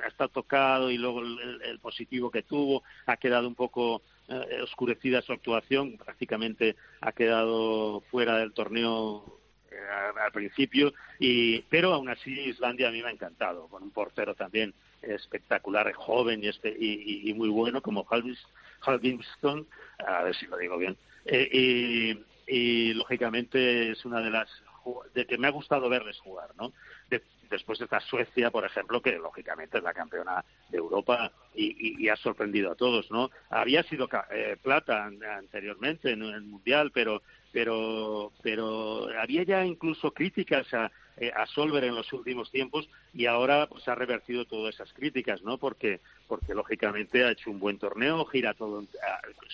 ha estado tocado y luego el, positivo que tuvo ha quedado un poco oscurecida su actuación, prácticamente ha quedado fuera del torneo al principio, y, pero aún así Islandia a mí me ha encantado, con un portero también espectacular, joven y, y, muy bueno como Halvinston, a ver si lo digo bien, eh, y, lógicamente es una de las de que me ha gustado verles jugar, ¿no? Después de esta Suecia, por ejemplo, que lógicamente es la campeona de Europa y, ha sorprendido a todos, ¿no? Había sido eh, plata anteriormente en el mundial, pero pero, pero había ya incluso críticas a, eh, a Solver en los últimos tiempos y ahora pues ha revertido todas esas críticas, ¿no? Porque, porque lógicamente ha hecho un buen torneo, gira todo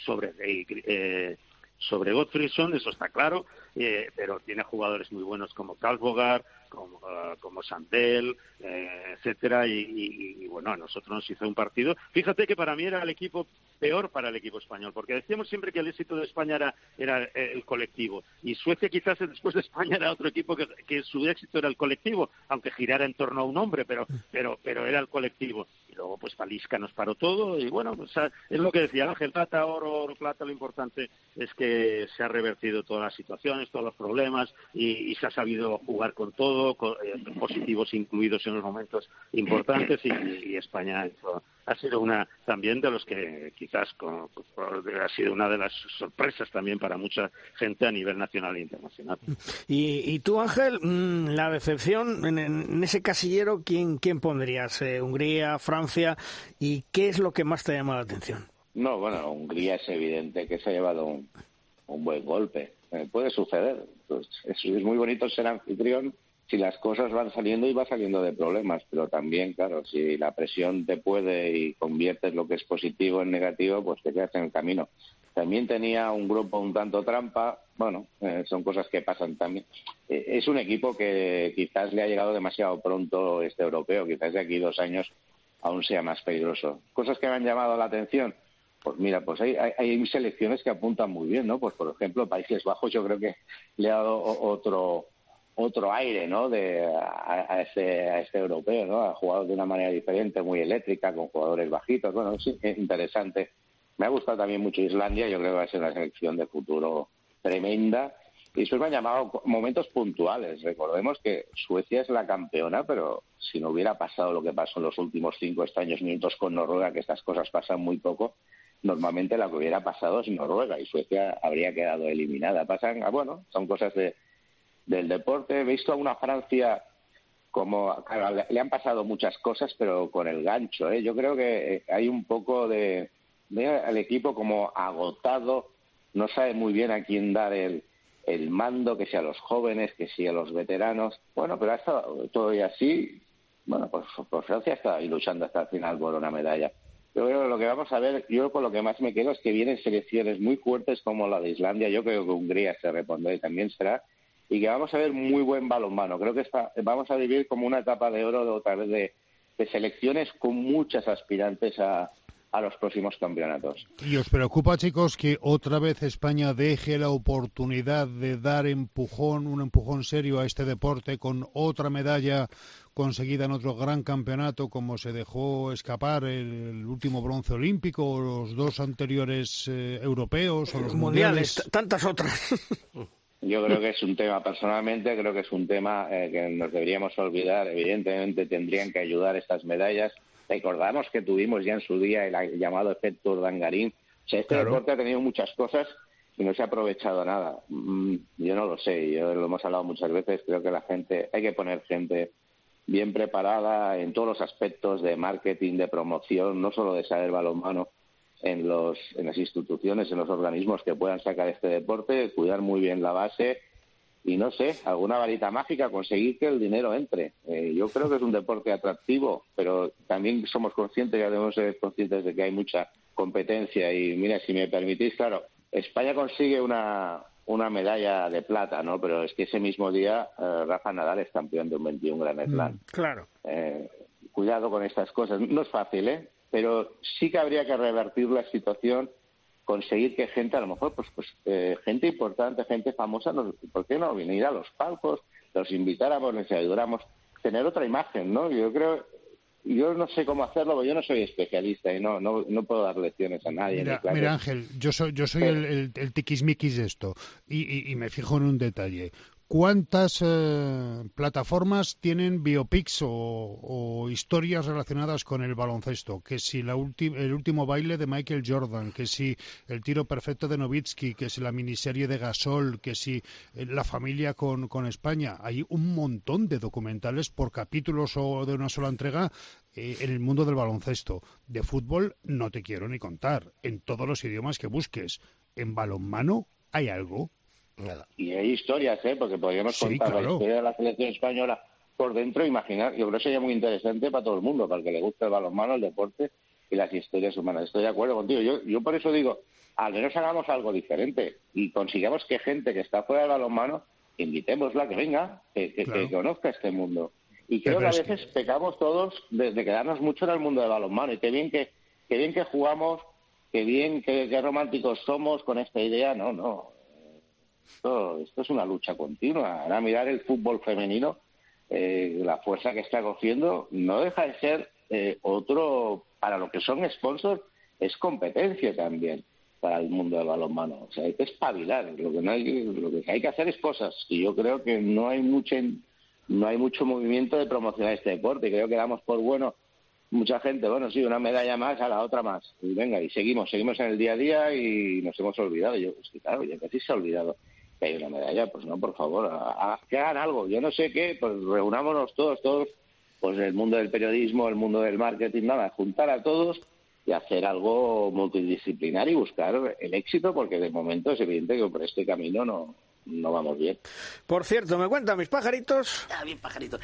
sobre eh, sobre Gottfriedson, eso está claro, eh, pero tiene jugadores muy buenos como Karlsbogar, como, Sandel, eh, etcétera, y, bueno, a nosotros nos hizo un partido. Fíjate que para mí era el equipo peor para el equipo español, porque decíamos siempre que el éxito de España era, el colectivo, y Suecia quizás después de España era otro equipo que, que, su éxito era el colectivo, aunque girara en torno a un hombre, pero, pero, pero era el colectivo. Y luego, pues Palisca nos paró todo, y bueno, pues es lo que decía Ángel, plata, oro, oro, plata, lo importante es que se ha revertido todas las situaciones, todos los problemas, y se ha sabido jugar con todo eh, positivos incluidos en los momentos importantes y, España ha sido una también de los que quizás ha sido una de las sorpresas también para mucha gente a nivel nacional e internacional. Y, tú, Ángel, mm, la decepción en, ese casillero, ¿quién, quién pondrías? Eh, ¿Hungría, Francia? ¿Y qué es lo que más te llama la atención? No, bueno, Hungría es evidente que se ha llevado un, buen golpe. Eh, puede suceder. Pues es muy bonito ser anfitrión si las cosas van saliendo y va saliendo de problemas, pero también, claro, si la presión te puede y conviertes lo que es positivo en negativo, pues te quedas en el camino. También tenía un grupo un tanto trampa, bueno, eh, son cosas que pasan también. Eh, es un equipo que quizás le ha llegado demasiado pronto este europeo, quizás de aquí dos años aún sea más peligroso. Cosas que me han llamado la atención, pues mira, pues hay, hay, selecciones que apuntan muy bien, ¿no? Pues por ejemplo, Países Bajos yo creo que le ha dado otro otro aire ¿no? de, a, a este europeo, ¿no? Ha jugado de una manera diferente, muy eléctrica, con jugadores bajitos. Bueno, sí, es interesante. Me ha gustado también mucho Islandia, yo creo que va a ser una selección de futuro tremenda. Y eso me han llamado momentos puntuales. Recordemos que Suecia es la campeona, pero si no hubiera pasado lo que pasó en los últimos cinco extraños minutos con Noruega, que estas cosas pasan muy poco, normalmente lo que hubiera pasado es Noruega y Suecia habría quedado eliminada. Pasan, ah, bueno, son cosas de, del deporte. He visto a una Francia como, le han pasado muchas cosas, pero con el gancho. ¿eh? Yo creo que eh, hay un poco de, de al equipo como agotado, no sabe muy bien a quién dar el, el mando, que sea a los jóvenes, que sea a los veteranos. Bueno, pero ha estado y así. Bueno, pues, pues, Francia está ahí luchando hasta el final por una medalla. Yo creo lo que vamos a ver, yo con lo que más me quedo es que vienen selecciones muy fuertes como la de Islandia. Yo creo que Hungría se repondrá y también será y que vamos a ver muy buen balonmano. Creo que vamos a vivir como una etapa de oro de otra vez de, selecciones con muchas aspirantes a, a los próximos campeonatos. ¿Y os preocupa, chicos, que otra vez España deje la oportunidad de dar empujón, un empujón serio a este deporte con otra medalla conseguida en otro gran campeonato, como se dejó escapar el, último bronce olímpico o los dos anteriores eh, europeos o los mundiales tantas otras? Yo creo que es un tema, personalmente, creo que es un tema eh, que nos deberíamos olvidar. Evidentemente tendrían que ayudar estas medallas. Recordamos que tuvimos ya en su día el llamado efecto Urdangarín. O sea, este deporte ha tenido muchas cosas y no se ha aprovechado nada. Mm, yo no lo sé, yo lo hemos hablado muchas veces, creo que la gente, hay que poner gente bien preparada en todos los aspectos de marketing, de promoción, no solo de saber balonmano, en, los, en las instituciones, en los organismos que puedan sacar este deporte, cuidar muy bien la base y no sé, alguna varita mágica, conseguir que el dinero entre. Eh, yo creo que es un deporte atractivo, pero también somos conscientes, ya debemos ser conscientes de que hay mucha competencia y mira, si me permitís, claro, España consigue una, una medalla de plata, ¿no? Pero es que ese mismo día eh, Rafa Nadal es campeón de un 21 Grand mm, Slam. claro. Eh, cuidado con estas cosas. No es fácil, ¿eh? Pero sí que habría que revertir la situación conseguir que gente, a lo mejor, pues, pues eh, gente importante, gente famosa, ¿por qué no venir a los palcos, los invitáramos, les ayudáramos, tener otra imagen, ¿no? Yo creo, yo no sé cómo hacerlo, porque yo no soy especialista y no, no, no puedo dar lecciones a nadie. Mira, Ángel, yo soy, yo soy el, el, el tiquismiquis de esto y, y, me fijo en un detalle. ¿Cuántas eh, plataformas tienen biopics o, historias relacionadas con el baloncesto? Que si la el último baile de Michael Jordan, que si el tiro perfecto de Novitsky, que si la miniserie de Gasol, que si eh, la familia con, con, España. Hay un montón de documentales por capítulos o de una sola entrega eh, en el mundo del baloncesto. De fútbol no te quiero ni contar, en todos los idiomas que busques. En balonmano hay algo. Y hay historias, ¿eh? Porque podríamos contar la historia de la selección española por dentro, imaginar. Yo creo que sería muy interesante para todo el mundo, para el que le guste el balonmano, el deporte y las historias humanas. Estoy de acuerdo contigo. Yo, yo por eso digo, al menos hagamos algo diferente y consigamos que gente que está fuera del balonmano, invitémosla, que venga, que, que, conozca este mundo. Y creo que a veces pecamos todos de, quedarnos mucho en el mundo del balonmano. Y qué bien que, qué bien que jugamos, qué bien, qué, qué románticos somos con esta idea. No, no esto, esto es una lucha continua. Ahora mirar el fútbol femenino, eh, la fuerza que está cogiendo, no deja de ser eh, otro, para lo que son sponsors, es competencia también para el mundo del balonmano. O sea, hay que espabilar. Lo que, no hay, lo que hay que hacer es cosas. Y yo creo que no hay mucho, no hay mucho movimiento de promocionar este deporte. Creo que damos por bueno mucha gente, bueno, sí, una medalla más a la otra más. Y venga, y seguimos, seguimos en el día a día y nos hemos olvidado. Yo, pues, claro, ya casi se ha olvidado hay una medalla, pues no, por favor, que hagan algo. Yo no sé qué, pues reunámonos todos, todos, pues el mundo del periodismo, el mundo del marketing, nada, juntar a todos y hacer algo multidisciplinar y buscar el éxito, porque de momento es evidente que por este camino no, no vamos bien. Por cierto, me cuentan mis pajaritos. Ah, bien pajaritos.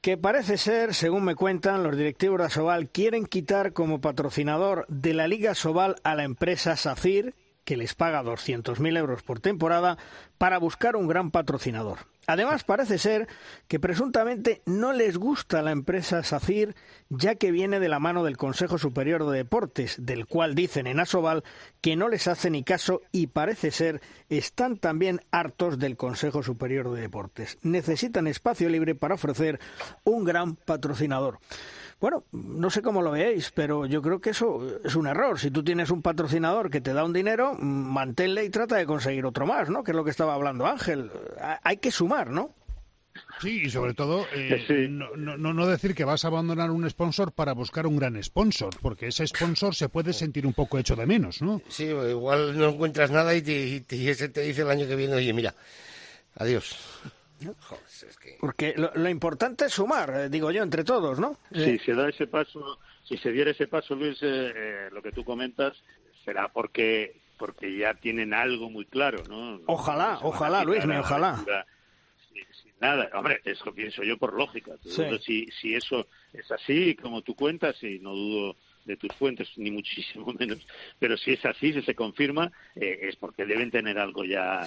Que parece ser, según me cuentan, los directivos de Asobal quieren quitar como patrocinador de la Liga Sobal a la empresa SACIR, que les paga 200.000 euros por temporada para buscar un gran patrocinador. Además, parece ser que presuntamente no les gusta la empresa SACIR, ya que viene de la mano del Consejo Superior de Deportes, del cual dicen en Asobal que no les hace ni caso y parece ser están también hartos del Consejo Superior de Deportes. Necesitan espacio libre para ofrecer un gran patrocinador. Bueno, no sé cómo lo veáis, pero yo creo que eso es un error. Si tú tienes un patrocinador que te da un dinero, manténle y trata de conseguir otro más, ¿no? Que es lo que estaba hablando Ángel. Hay que sumar, ¿no? Sí, y sobre todo eh, no, no, decir que vas a abandonar un sponsor para buscar un gran sponsor, porque ese sponsor se puede sentir un poco hecho de menos, ¿no? Sí, igual no encuentras nada y, te, ese te dice el año que viene, oye, mira, adiós. Porque lo, importante es sumar, eh, digo yo, entre todos, ¿no? Si eh. se da ese paso, si se diera ese paso, Luis, eh, lo que tú comentas, será porque porque ya tienen algo muy claro, ¿no? Ojalá, ojalá, Luis, me ojalá. nada, hombre, eso pienso yo por lógica. Si, si eso es así, como tú cuentas, y no dudo de tus fuentes, ni muchísimo menos. Pero si es así, si se confirma, eh, es porque deben tener algo ya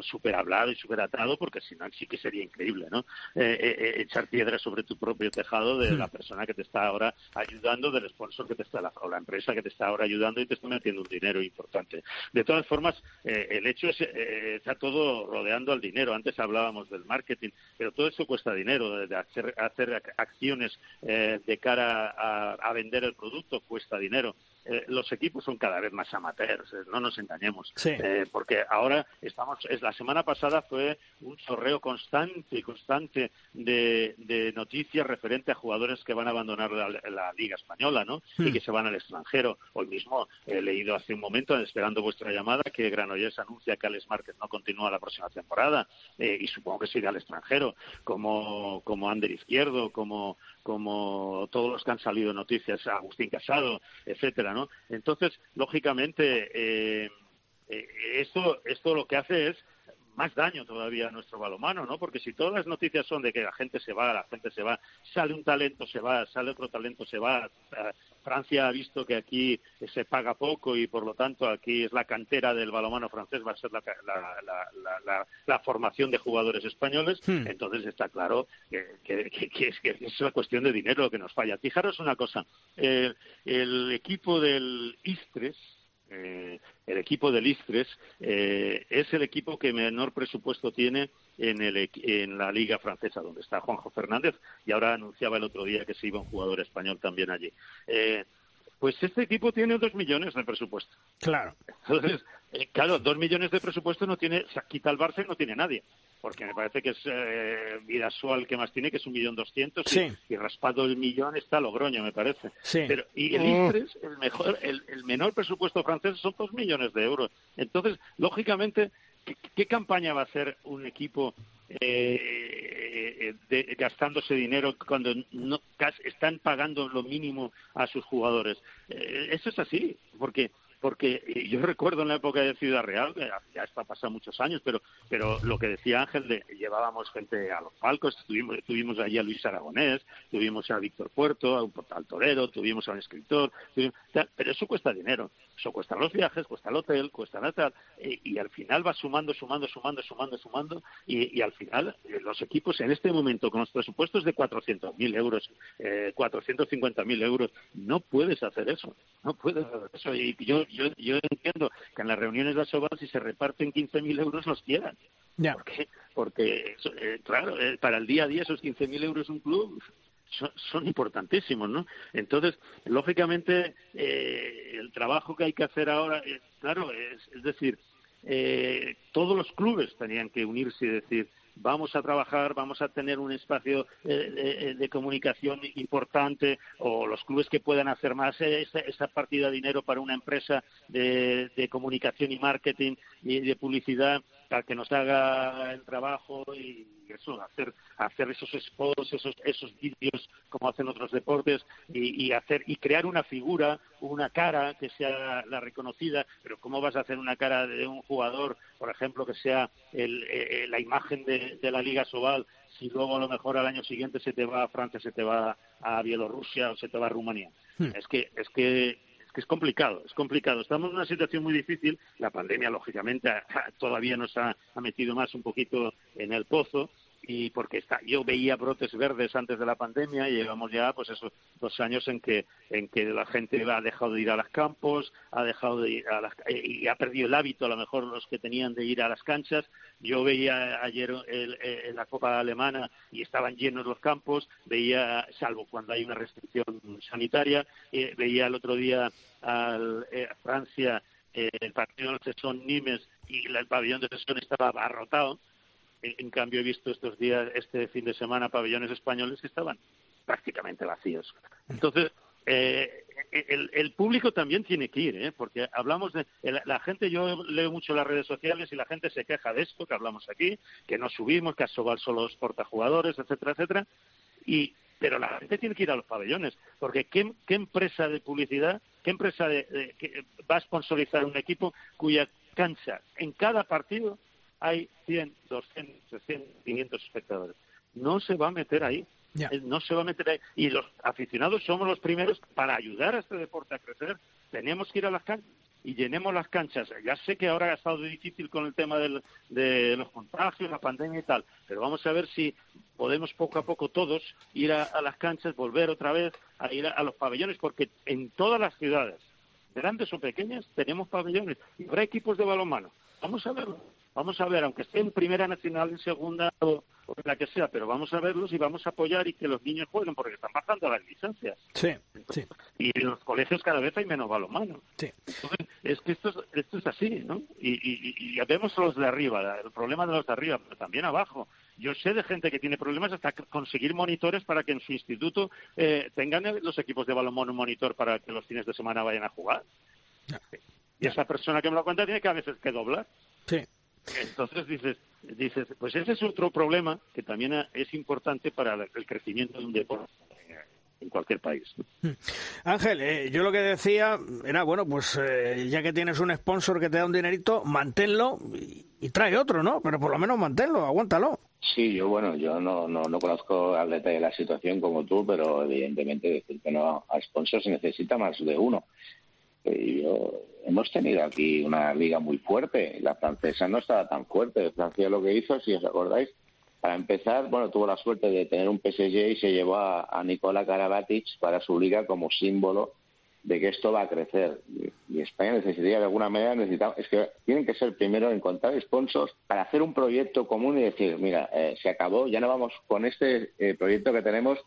súper hablado y súper atado, porque si no, sí que sería increíble, ¿no? Eh, eh, echar piedras sobre tu propio tejado de la persona que te está ahora ayudando, del sponsor que te está, la, o la empresa que te está ahora ayudando y te está metiendo un dinero importante. De todas formas, el hecho es, está todo rodeando al dinero. Antes hablábamos del marketing, pero todo eso cuesta dinero, de hacer, hacer acciones de cara a vender el producto producto cuesta dinero. Eh, los equipos son cada vez más amateurs, eh, no nos engañemos. Sí. Eh, porque ahora estamos, es, la semana pasada fue un chorreo constante y constante de, de noticias referente a jugadores que van a abandonar la, la Liga Española, ¿no? Hmm. Y que se van al extranjero. Hoy mismo he leído hace un momento, esperando vuestra llamada, que Granollers anuncia que Alex Márquez no continúa la próxima temporada eh, y supongo que se irá al extranjero, como, como Ander Izquierdo, como, como todos los que han salido noticias, Agustín Casado, etcétera, ¿no? Entonces, lógicamente, eh, eh, esto, esto lo que hace es más daño todavía a nuestro balomano, ¿no? Porque si todas las noticias son de que la gente se va, la gente se va, sale un talento, se va, sale otro talento, se va. eh, Francia ha visto que aquí se paga poco y por lo tanto aquí es la cantera del balomano francés, va a ser la, la, la, formación de jugadores españoles. Hmm. Entonces está claro que, que- que- que es, que es una cuestión de dinero lo que nos falla. Fijaros una cosa, eh, el equipo del Istres, eh, el equipo del Istres eh, es el equipo que menor presupuesto tiene en, el, en la liga francesa, donde está Juanjo Fernández, y ahora anunciaba el otro día que se iba un jugador español también allí. Eh, pues este equipo tiene dos millones de presupuesto. Claro. Entonces, eh, claro, dos millones de presupuesto no tiene, o sea, quita el Barça y no tiene nadie. Porque me parece que es eh, Vidasoa el que más tiene, que es un millón doscientos, y- Sí. y, raspado el millón está Logroño, me parece. Sí. Pero, y el Mm. Istres, el, mejor, el, el menor presupuesto francés son dos millones de euros. Entonces, lógicamente, ¿qué, qué campaña va a hacer un equipo eh, de- gastándose dinero cuando no, están pagando lo mínimo a sus jugadores? Eh, eso es así, porque porque eh, yo recuerdo en la época de Ciudad Real, que ya está pasado muchos años, pero pero lo que decía Ángel, de, llevábamos gente a los palcos, tuvimos, tuvimos allí a Luis Aragonés, tuvimos a Víctor Puerto, a un al torero, tuvimos a un escritor, tuvimos- pero eso cuesta dinero, eso cuesta los viajes, cuesta el hotel, cuesta la tal, eh, y al final va sumando, sumando, sumando, sumando, sumando, y, y al final eh, los equipos en este momento con los presupuestos de 400.000 euros, eh, 450.000 euros, no puedes hacer eso, no puedes hacer eso, y yo, yo, yo entiendo que en las reuniones de Asobal si se reparten 15.000 euros los quieran, Ya. porque, eh, claro, eh, para el día a día esos 15.000 euros un club son, son importantísimos, ¿no? Entonces, lógicamente, eh, el trabajo que hay que hacer ahora, eh, claro, es, es decir, eh, todos los clubes tenían que unirse y decir, vamos a trabajar, vamos a tener un espacio eh, de, de comunicación importante, o los clubes que puedan hacer más eh, esa partida de dinero para una empresa de comunicación y marketing y de publicidad que nos haga el trabajo y eso, hacer, hacer esos spots, esos, esos vídeos como hacen otros deportes y, y hacer y crear una figura, una cara que sea la reconocida, pero ¿cómo vas a hacer una cara de un jugador, por ejemplo, que sea el, eh, la imagen de, de la Liga Sobal si luego a lo mejor al año siguiente se te va a Francia, se te va a Bielorrusia o se te va a Rumanía? Es que es que que es complicado, es complicado. Estamos en una situación muy difícil. La pandemia, lógicamente, todavía nos ha, ha metido más un poquito en el pozo y porque está, yo veía brotes verdes antes de la pandemia y llevamos ya pues esos dos años en que en que la gente ha dejado de ir a los campos ha dejado de ir a las y ha perdido el hábito a lo mejor los que tenían de ir a las canchas. Yo veía ayer el, el, la Copa Alemana y estaban llenos los campos veía salvo cuando hay una restricción sanitaria eh, veía el otro día al eh, Francia eh, el partido de Sesón Nimes y el pabellón de Sesón estaba abarrotado en cambio, he visto estos días, este fin de semana, pabellones españoles que estaban prácticamente vacíos. Entonces, eh, el, el, público también tiene que ir, ¿eh? porque hablamos de. La, gente, yo leo mucho las redes sociales y la gente se queja de esto que hablamos aquí, que no subimos, que Asobal solo exporta jugadores, etcétera, etcétera. Y, pero la gente tiene que ir a los pabellones, porque ¿qué, empresa de publicidad, qué empresa de, que va a sponsorizar un equipo cuya cancha en cada partido hay 100, 200, 300, 500 espectadores. No se va a meter ahí. Yeah. No se va a meter ahí. Y los aficionados somos los primeros para ayudar a este deporte a crecer. Tenemos que ir a las canchas y llenemos las canchas. Ya sé que ahora ha estado difícil con el tema del, de los contagios, la pandemia y tal, pero vamos a ver si podemos poco a poco todos ir a, a las canchas, volver otra vez a ir a, a los pabellones, porque en todas las ciudades, grandes o pequeñas, tenemos pabellones y habrá equipos de balonmano. Vamos a verlo. Vamos a ver, aunque esté en primera nacional, en segunda o, o la que sea, pero vamos a verlos y vamos a apoyar y que los niños jueguen porque están bajando las licencias. Sí, sí. Y en los colegios cada vez hay menos balonmano. Sí. Entonces, es que esto es, esto es así, ¿no? Y, y, vemos los de arriba, el problema de los de arriba, pero también abajo. Yo sé de gente que tiene problemas hasta conseguir monitores para que en su instituto eh, tengan los equipos de balonmano un monitor para que los fines de semana vayan a jugar. Y esa persona que me lo cuenta tiene que a veces que doblar. Sí. Entonces dices, dices, pues ese es otro problema que también es importante para el crecimiento de un deporte en cualquier país. Ángel, eh, yo lo que decía era, bueno, pues eh, ya que tienes un sponsor que te da un dinerito, manténlo y, y, trae otro, ¿no? Pero por lo menos manténlo, aguántalo. Sí, yo, bueno, yo no, no, no conozco al detalle la situación como tú, pero evidentemente decir que no a sponsor se necesita más de uno. Yo, hemos tenido aquí una liga muy fuerte. La francesa no estaba tan fuerte. Francia lo que hizo, si os acordáis, para empezar, bueno, tuvo la suerte de tener un PSG y se llevó a, a Nicola Karabatic para su liga como símbolo de que esto va a crecer. Y España necesitaría de alguna manera, necesita, es que tienen que ser primero encontrar sponsors para hacer un proyecto común y decir, mira, eh, se acabó, ya no vamos con este eh, proyecto que tenemos,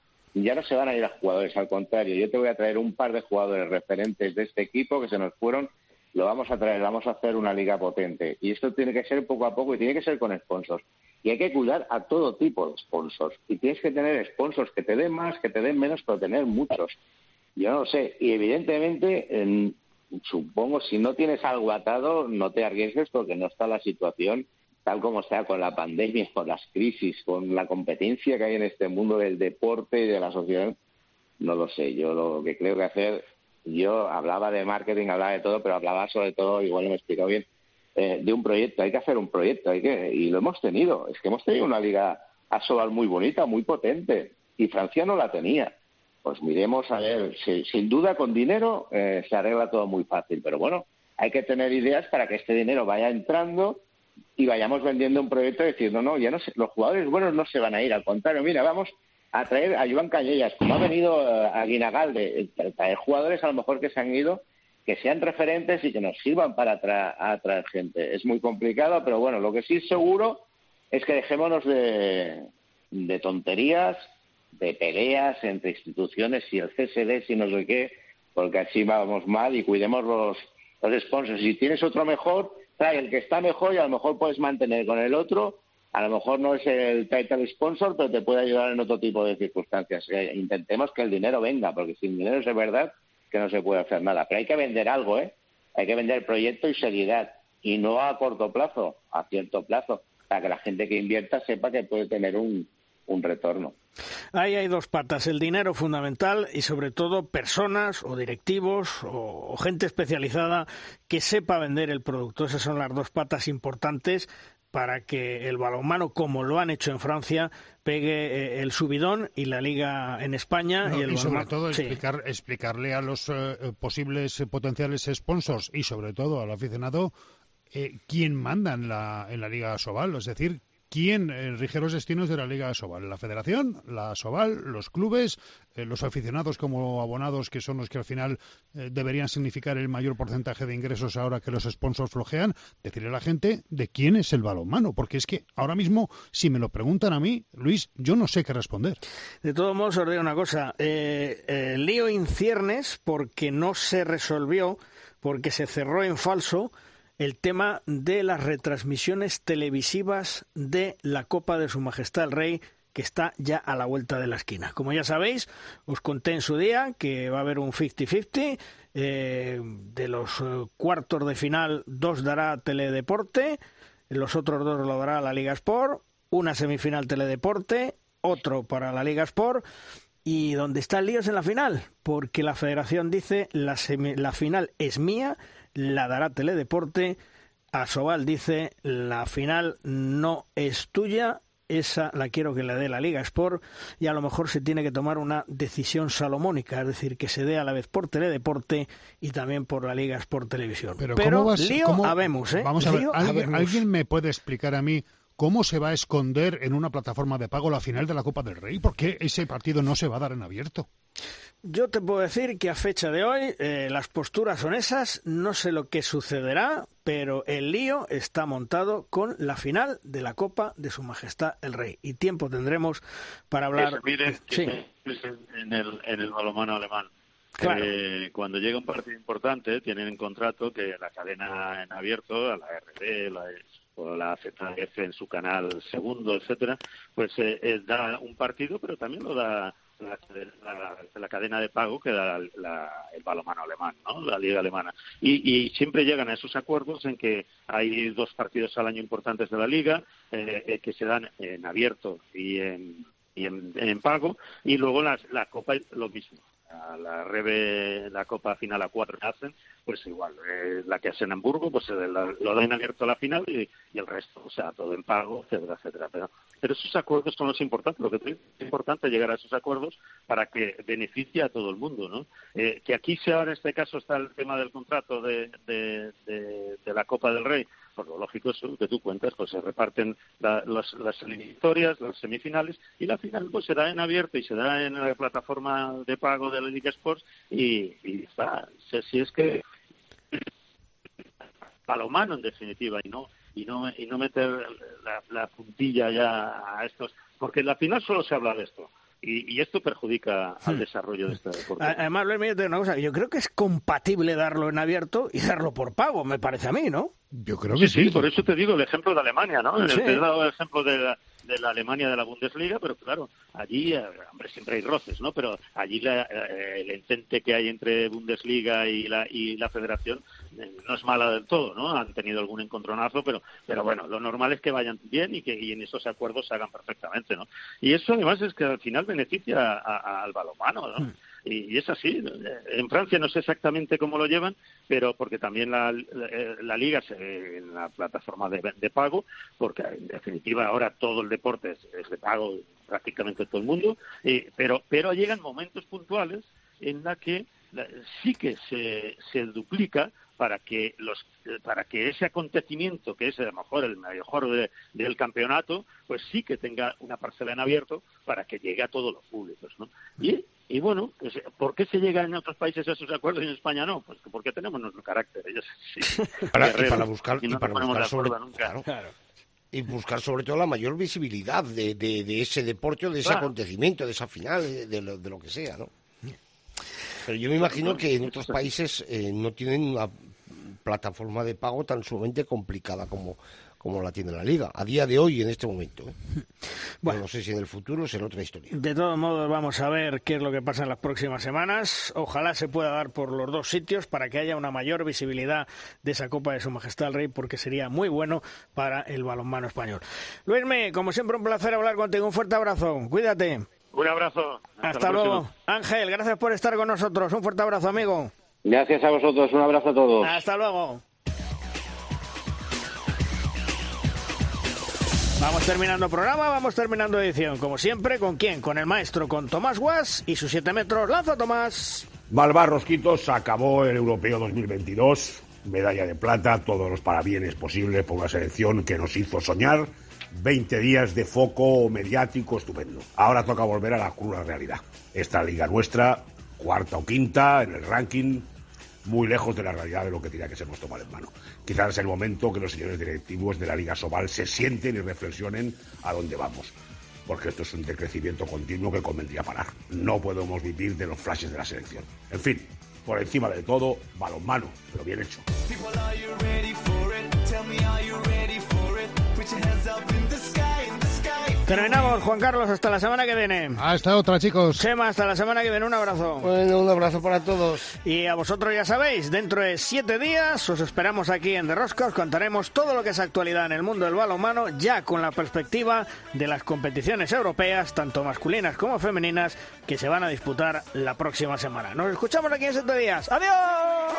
ya no se van a ir a jugadores, al contrario, yo te voy a traer un par de jugadores referentes de este equipo que se nos fueron, lo vamos a traer, vamos a hacer una liga potente. Y esto tiene que ser poco a poco y tiene que ser con sponsors. Y hay que cuidar a todo tipo de sponsors. Y tienes que tener sponsors que te den más, que te den menos, pero tener muchos. Yo no sé. Y evidentemente, en, supongo, si no tienes algo atado, no te arriesgues porque no está la situación tal como está con la pandemia, con las crisis, con la competencia que hay en este mundo del deporte y de la sociedad. No lo sé. Yo lo que creo que hacer, yo hablaba de marketing, hablaba de todo, pero hablaba sobre todo, igual no me he explicado bien, eh, de un proyecto. Hay que hacer un proyecto, hay que y lo hemos tenido. Es que hemos tenido una liga Asobal muy bonita, muy potente, y Francia no la tenía pues miremos a ver, si, sin duda con dinero eh, se arregla todo muy fácil, pero bueno, hay que tener ideas para que este dinero vaya entrando y vayamos vendiendo un proyecto diciendo, no, ya no sé, los jugadores buenos no se van a ir, al contrario, mira, vamos a traer a Joan Cañellas, como ha venido eh, a Guinagalde, traer jugadores a lo mejor que se han ido, que sean referentes y que nos sirvan para atraer gente. Es muy complicado, pero bueno, lo que sí es seguro es que dejémonos de, de tonterías, de peleas entre instituciones y el CSD, si no sé qué, porque así vamos mal y cuidemos los, los sponsors. Si tienes otro mejor, el que está mejor y a lo mejor puedes mantener con el otro. A lo mejor no es el title sponsor, pero te puede ayudar en otro tipo de circunstancias. Intentemos que el dinero venga, porque sin dinero es verdad que no se puede hacer nada. Pero hay que vender algo, ¿eh? Hay que vender proyecto y seriedad. Y no a corto plazo, a cierto plazo, para que la gente que invierta sepa que puede tener un, un retorno. Ahí hay dos patas, el dinero fundamental y sobre todo personas o directivos o, gente especializada que sepa vender el producto. Esas son las dos patas importantes para que el balonmano, como lo han hecho en Francia, pegue eh, el subidón y la liga en España. y, el sobre todo explicar, explicarle a los eh, posibles eh, potenciales sponsors y sobre todo al aficionado quién manda en la, en la Liga Sobal, es decir, ¿Quién eh, rige los destinos de la Liga Sobal? ¿La Federación? ¿La Sobal? ¿Los clubes? Eh, ¿Los aficionados como abonados que son los que al final eh, deberían significar el mayor porcentaje de ingresos ahora que los sponsors flojean? Decirle a la gente de quién es el balonmano, porque es que ahora mismo, si me lo preguntan a mí, Luis, yo no sé qué responder. De todos modos, os digo una cosa. lío inciernes porque no se resolvió, porque se cerró en falso el tema de las retransmisiones televisivas de la Copa de Su Majestad el Rey que está ya a la vuelta de la esquina. Como ya sabéis, os conté en su día que va a haber un 50-50. Eh, de los eh, cuartos de final, dos dará Teledeporte, los otros dos lo dará la Liga Sport, una semifinal Teledeporte, otro para la Liga Sport. Y donde está el lío es en la final, porque la federación dice la, la final es mía la dará Teledeporte. Asobal dice, la final no es tuya, esa la quiero que la dé la Liga Sport y a lo mejor se tiene que tomar una decisión salomónica, es decir, que se dé a la vez por Teledeporte y también por la Liga Sport Televisión. Pero, lío habemos, ¿eh? Vamos a ver, ¿alguien, me puede explicar a mí ¿cómo se va a esconder en una plataforma de pago la final de la Copa del Rey? ¿Por qué ese partido no se va a dar en abierto? Yo te puedo decir que a fecha de hoy eh, las posturas son esas, no sé lo que sucederá, pero el lío está montado con la final de la Copa de Su Majestad el Rey. Y tiempo tendremos para hablar. miren, sí. en, el, en el balonmano alemán. Eh, cuando llega un partido importante, tienen en contrato que la cadena en abierto, a la RD, la, o la ZF en su canal segundo, etcétera, pues eh, da un partido, pero también lo da la, cadena de pago que da el balomano alemán, ¿no? la liga alemana. Y, siempre llegan a esos acuerdos en que hay dos partidos al año importantes de la liga eh, eh, que se dan en abierto y en, y en, pago, y luego la, la Copa lo mismo la Rebe, la Copa Final a cuatro que hacen, pues igual, eh, la que hacen en Hamburgo, pues lo dan abierto a la final y, el resto, o sea, todo en pago, etcétera, etcétera. Pero, pero esos acuerdos son los importantes, lo que es importante llegar a esos acuerdos para que beneficie a todo el mundo, ¿no? Eh, que aquí sea en este caso está el tema del contrato de, de, de la Copa del Rey, pues lo lógico es que tú cuentas, pues se reparten las eliminatorias, las semifinales, y la final pues se da en abierto y se da en la plataforma de pago de la Liga Sports y, y está. Si es que palomano en definitiva y no y no y no meter la, la puntilla ya a estos porque en la final solo se habla de esto y, esto perjudica al hmm. desarrollo de este deporte. Además, Luis, mira, una cosa, yo creo que es compatible darlo en abierto y darlo por pago, me parece a mí, ¿no? Yo creo que sí. por eso te digo el ejemplo de Alemania, ¿no? Te he dado el ejemplo de la, de la Alemania de la Bundesliga, pero claro, allí, eh, hombre, siempre hay roces, ¿no? Pero allí eh, el entente que hay entre Bundesliga y la, y la federación no es mala del todo, ¿no? Han tenido algún encontronazo, pero, pero bueno, lo normal es que vayan bien y que y en esos acuerdos se hagan perfectamente, ¿no? Y eso además es que al final beneficia al balomano, ¿no? Hmm y, es así. En Francia no sé exactamente cómo lo llevan, pero porque también la, la, liga se, en la plataforma de, de, pago, porque en definitiva ahora todo el deporte es, de pago prácticamente todo el mundo, pero, pero llegan momentos puntuales en la que sí que se, se duplica para que los para que ese acontecimiento que es a lo mejor el mejor del campeonato pues sí que tenga una parcela en abierto para que llegue a todos los públicos ¿no? y, y bueno pues, ¿por qué se llega en otros países a esos acuerdos y en España no? pues porque tenemos nuestro carácter ellos sí, para, y para buscar y, para buscar sobre, y buscar sobre todo la mayor visibilidad de, de, ese deporte o de ese acontecimiento de esa final de, lo, de lo que sea ¿no? Pero yo me imagino que en otros países eh, no tienen una plataforma de pago tan sumamente complicada como, como la tiene la liga, a día de hoy en este momento. ¿eh? Bueno, no sé si en el futuro será otra historia. De todos modos, vamos a ver qué es lo que pasa en las próximas semanas. Ojalá se pueda dar por los dos sitios para que haya una mayor visibilidad de esa Copa de Su Majestad el Rey, porque sería muy bueno para el balonmano español. Luisme, como siempre, un placer hablar contigo. Un fuerte abrazo. Cuídate. Un abrazo. Hasta, luego. Ángel, gracias por estar con nosotros. Un fuerte abrazo, amigo. Gracias a vosotros. Un abrazo a todos. Hasta luego. Vamos terminando programa, vamos terminando edición. Como siempre, ¿con quién? Con el maestro, con Tomás Guas y sus 7 metros. Lanza, Tomás. Malvar Rosquitos acabó el Europeo 2022. Medalla de plata, todos los parabienes posibles por una selección que nos hizo soñar 20 días de foco mediático estupendo. Ahora toca volver a la cruda realidad. Esta liga nuestra, cuarta o quinta en el ranking, muy lejos de la realidad de lo que tenía que ser nuestro en mano. Quizás es el momento que los señores directivos de la Liga Sobal se sienten y reflexionen a dónde vamos. Porque esto es un decrecimiento continuo que convendría parar. No podemos vivir de los flashes de la selección. En fin, por encima de todo, balonmano, pero bien hecho. Terminamos, Juan Carlos, hasta la semana que viene. Hasta otra, chicos. Chema, hasta la semana que viene, un abrazo. Bueno, un abrazo para todos. Y a vosotros ya sabéis, dentro de siete días os esperamos aquí en The Rosca, os contaremos todo lo que es actualidad en el mundo del balonmano, ya con la perspectiva de las competiciones europeas, tanto masculinas como femeninas, que se van a disputar la próxima semana. Nos escuchamos aquí en siete días. ¡Adiós!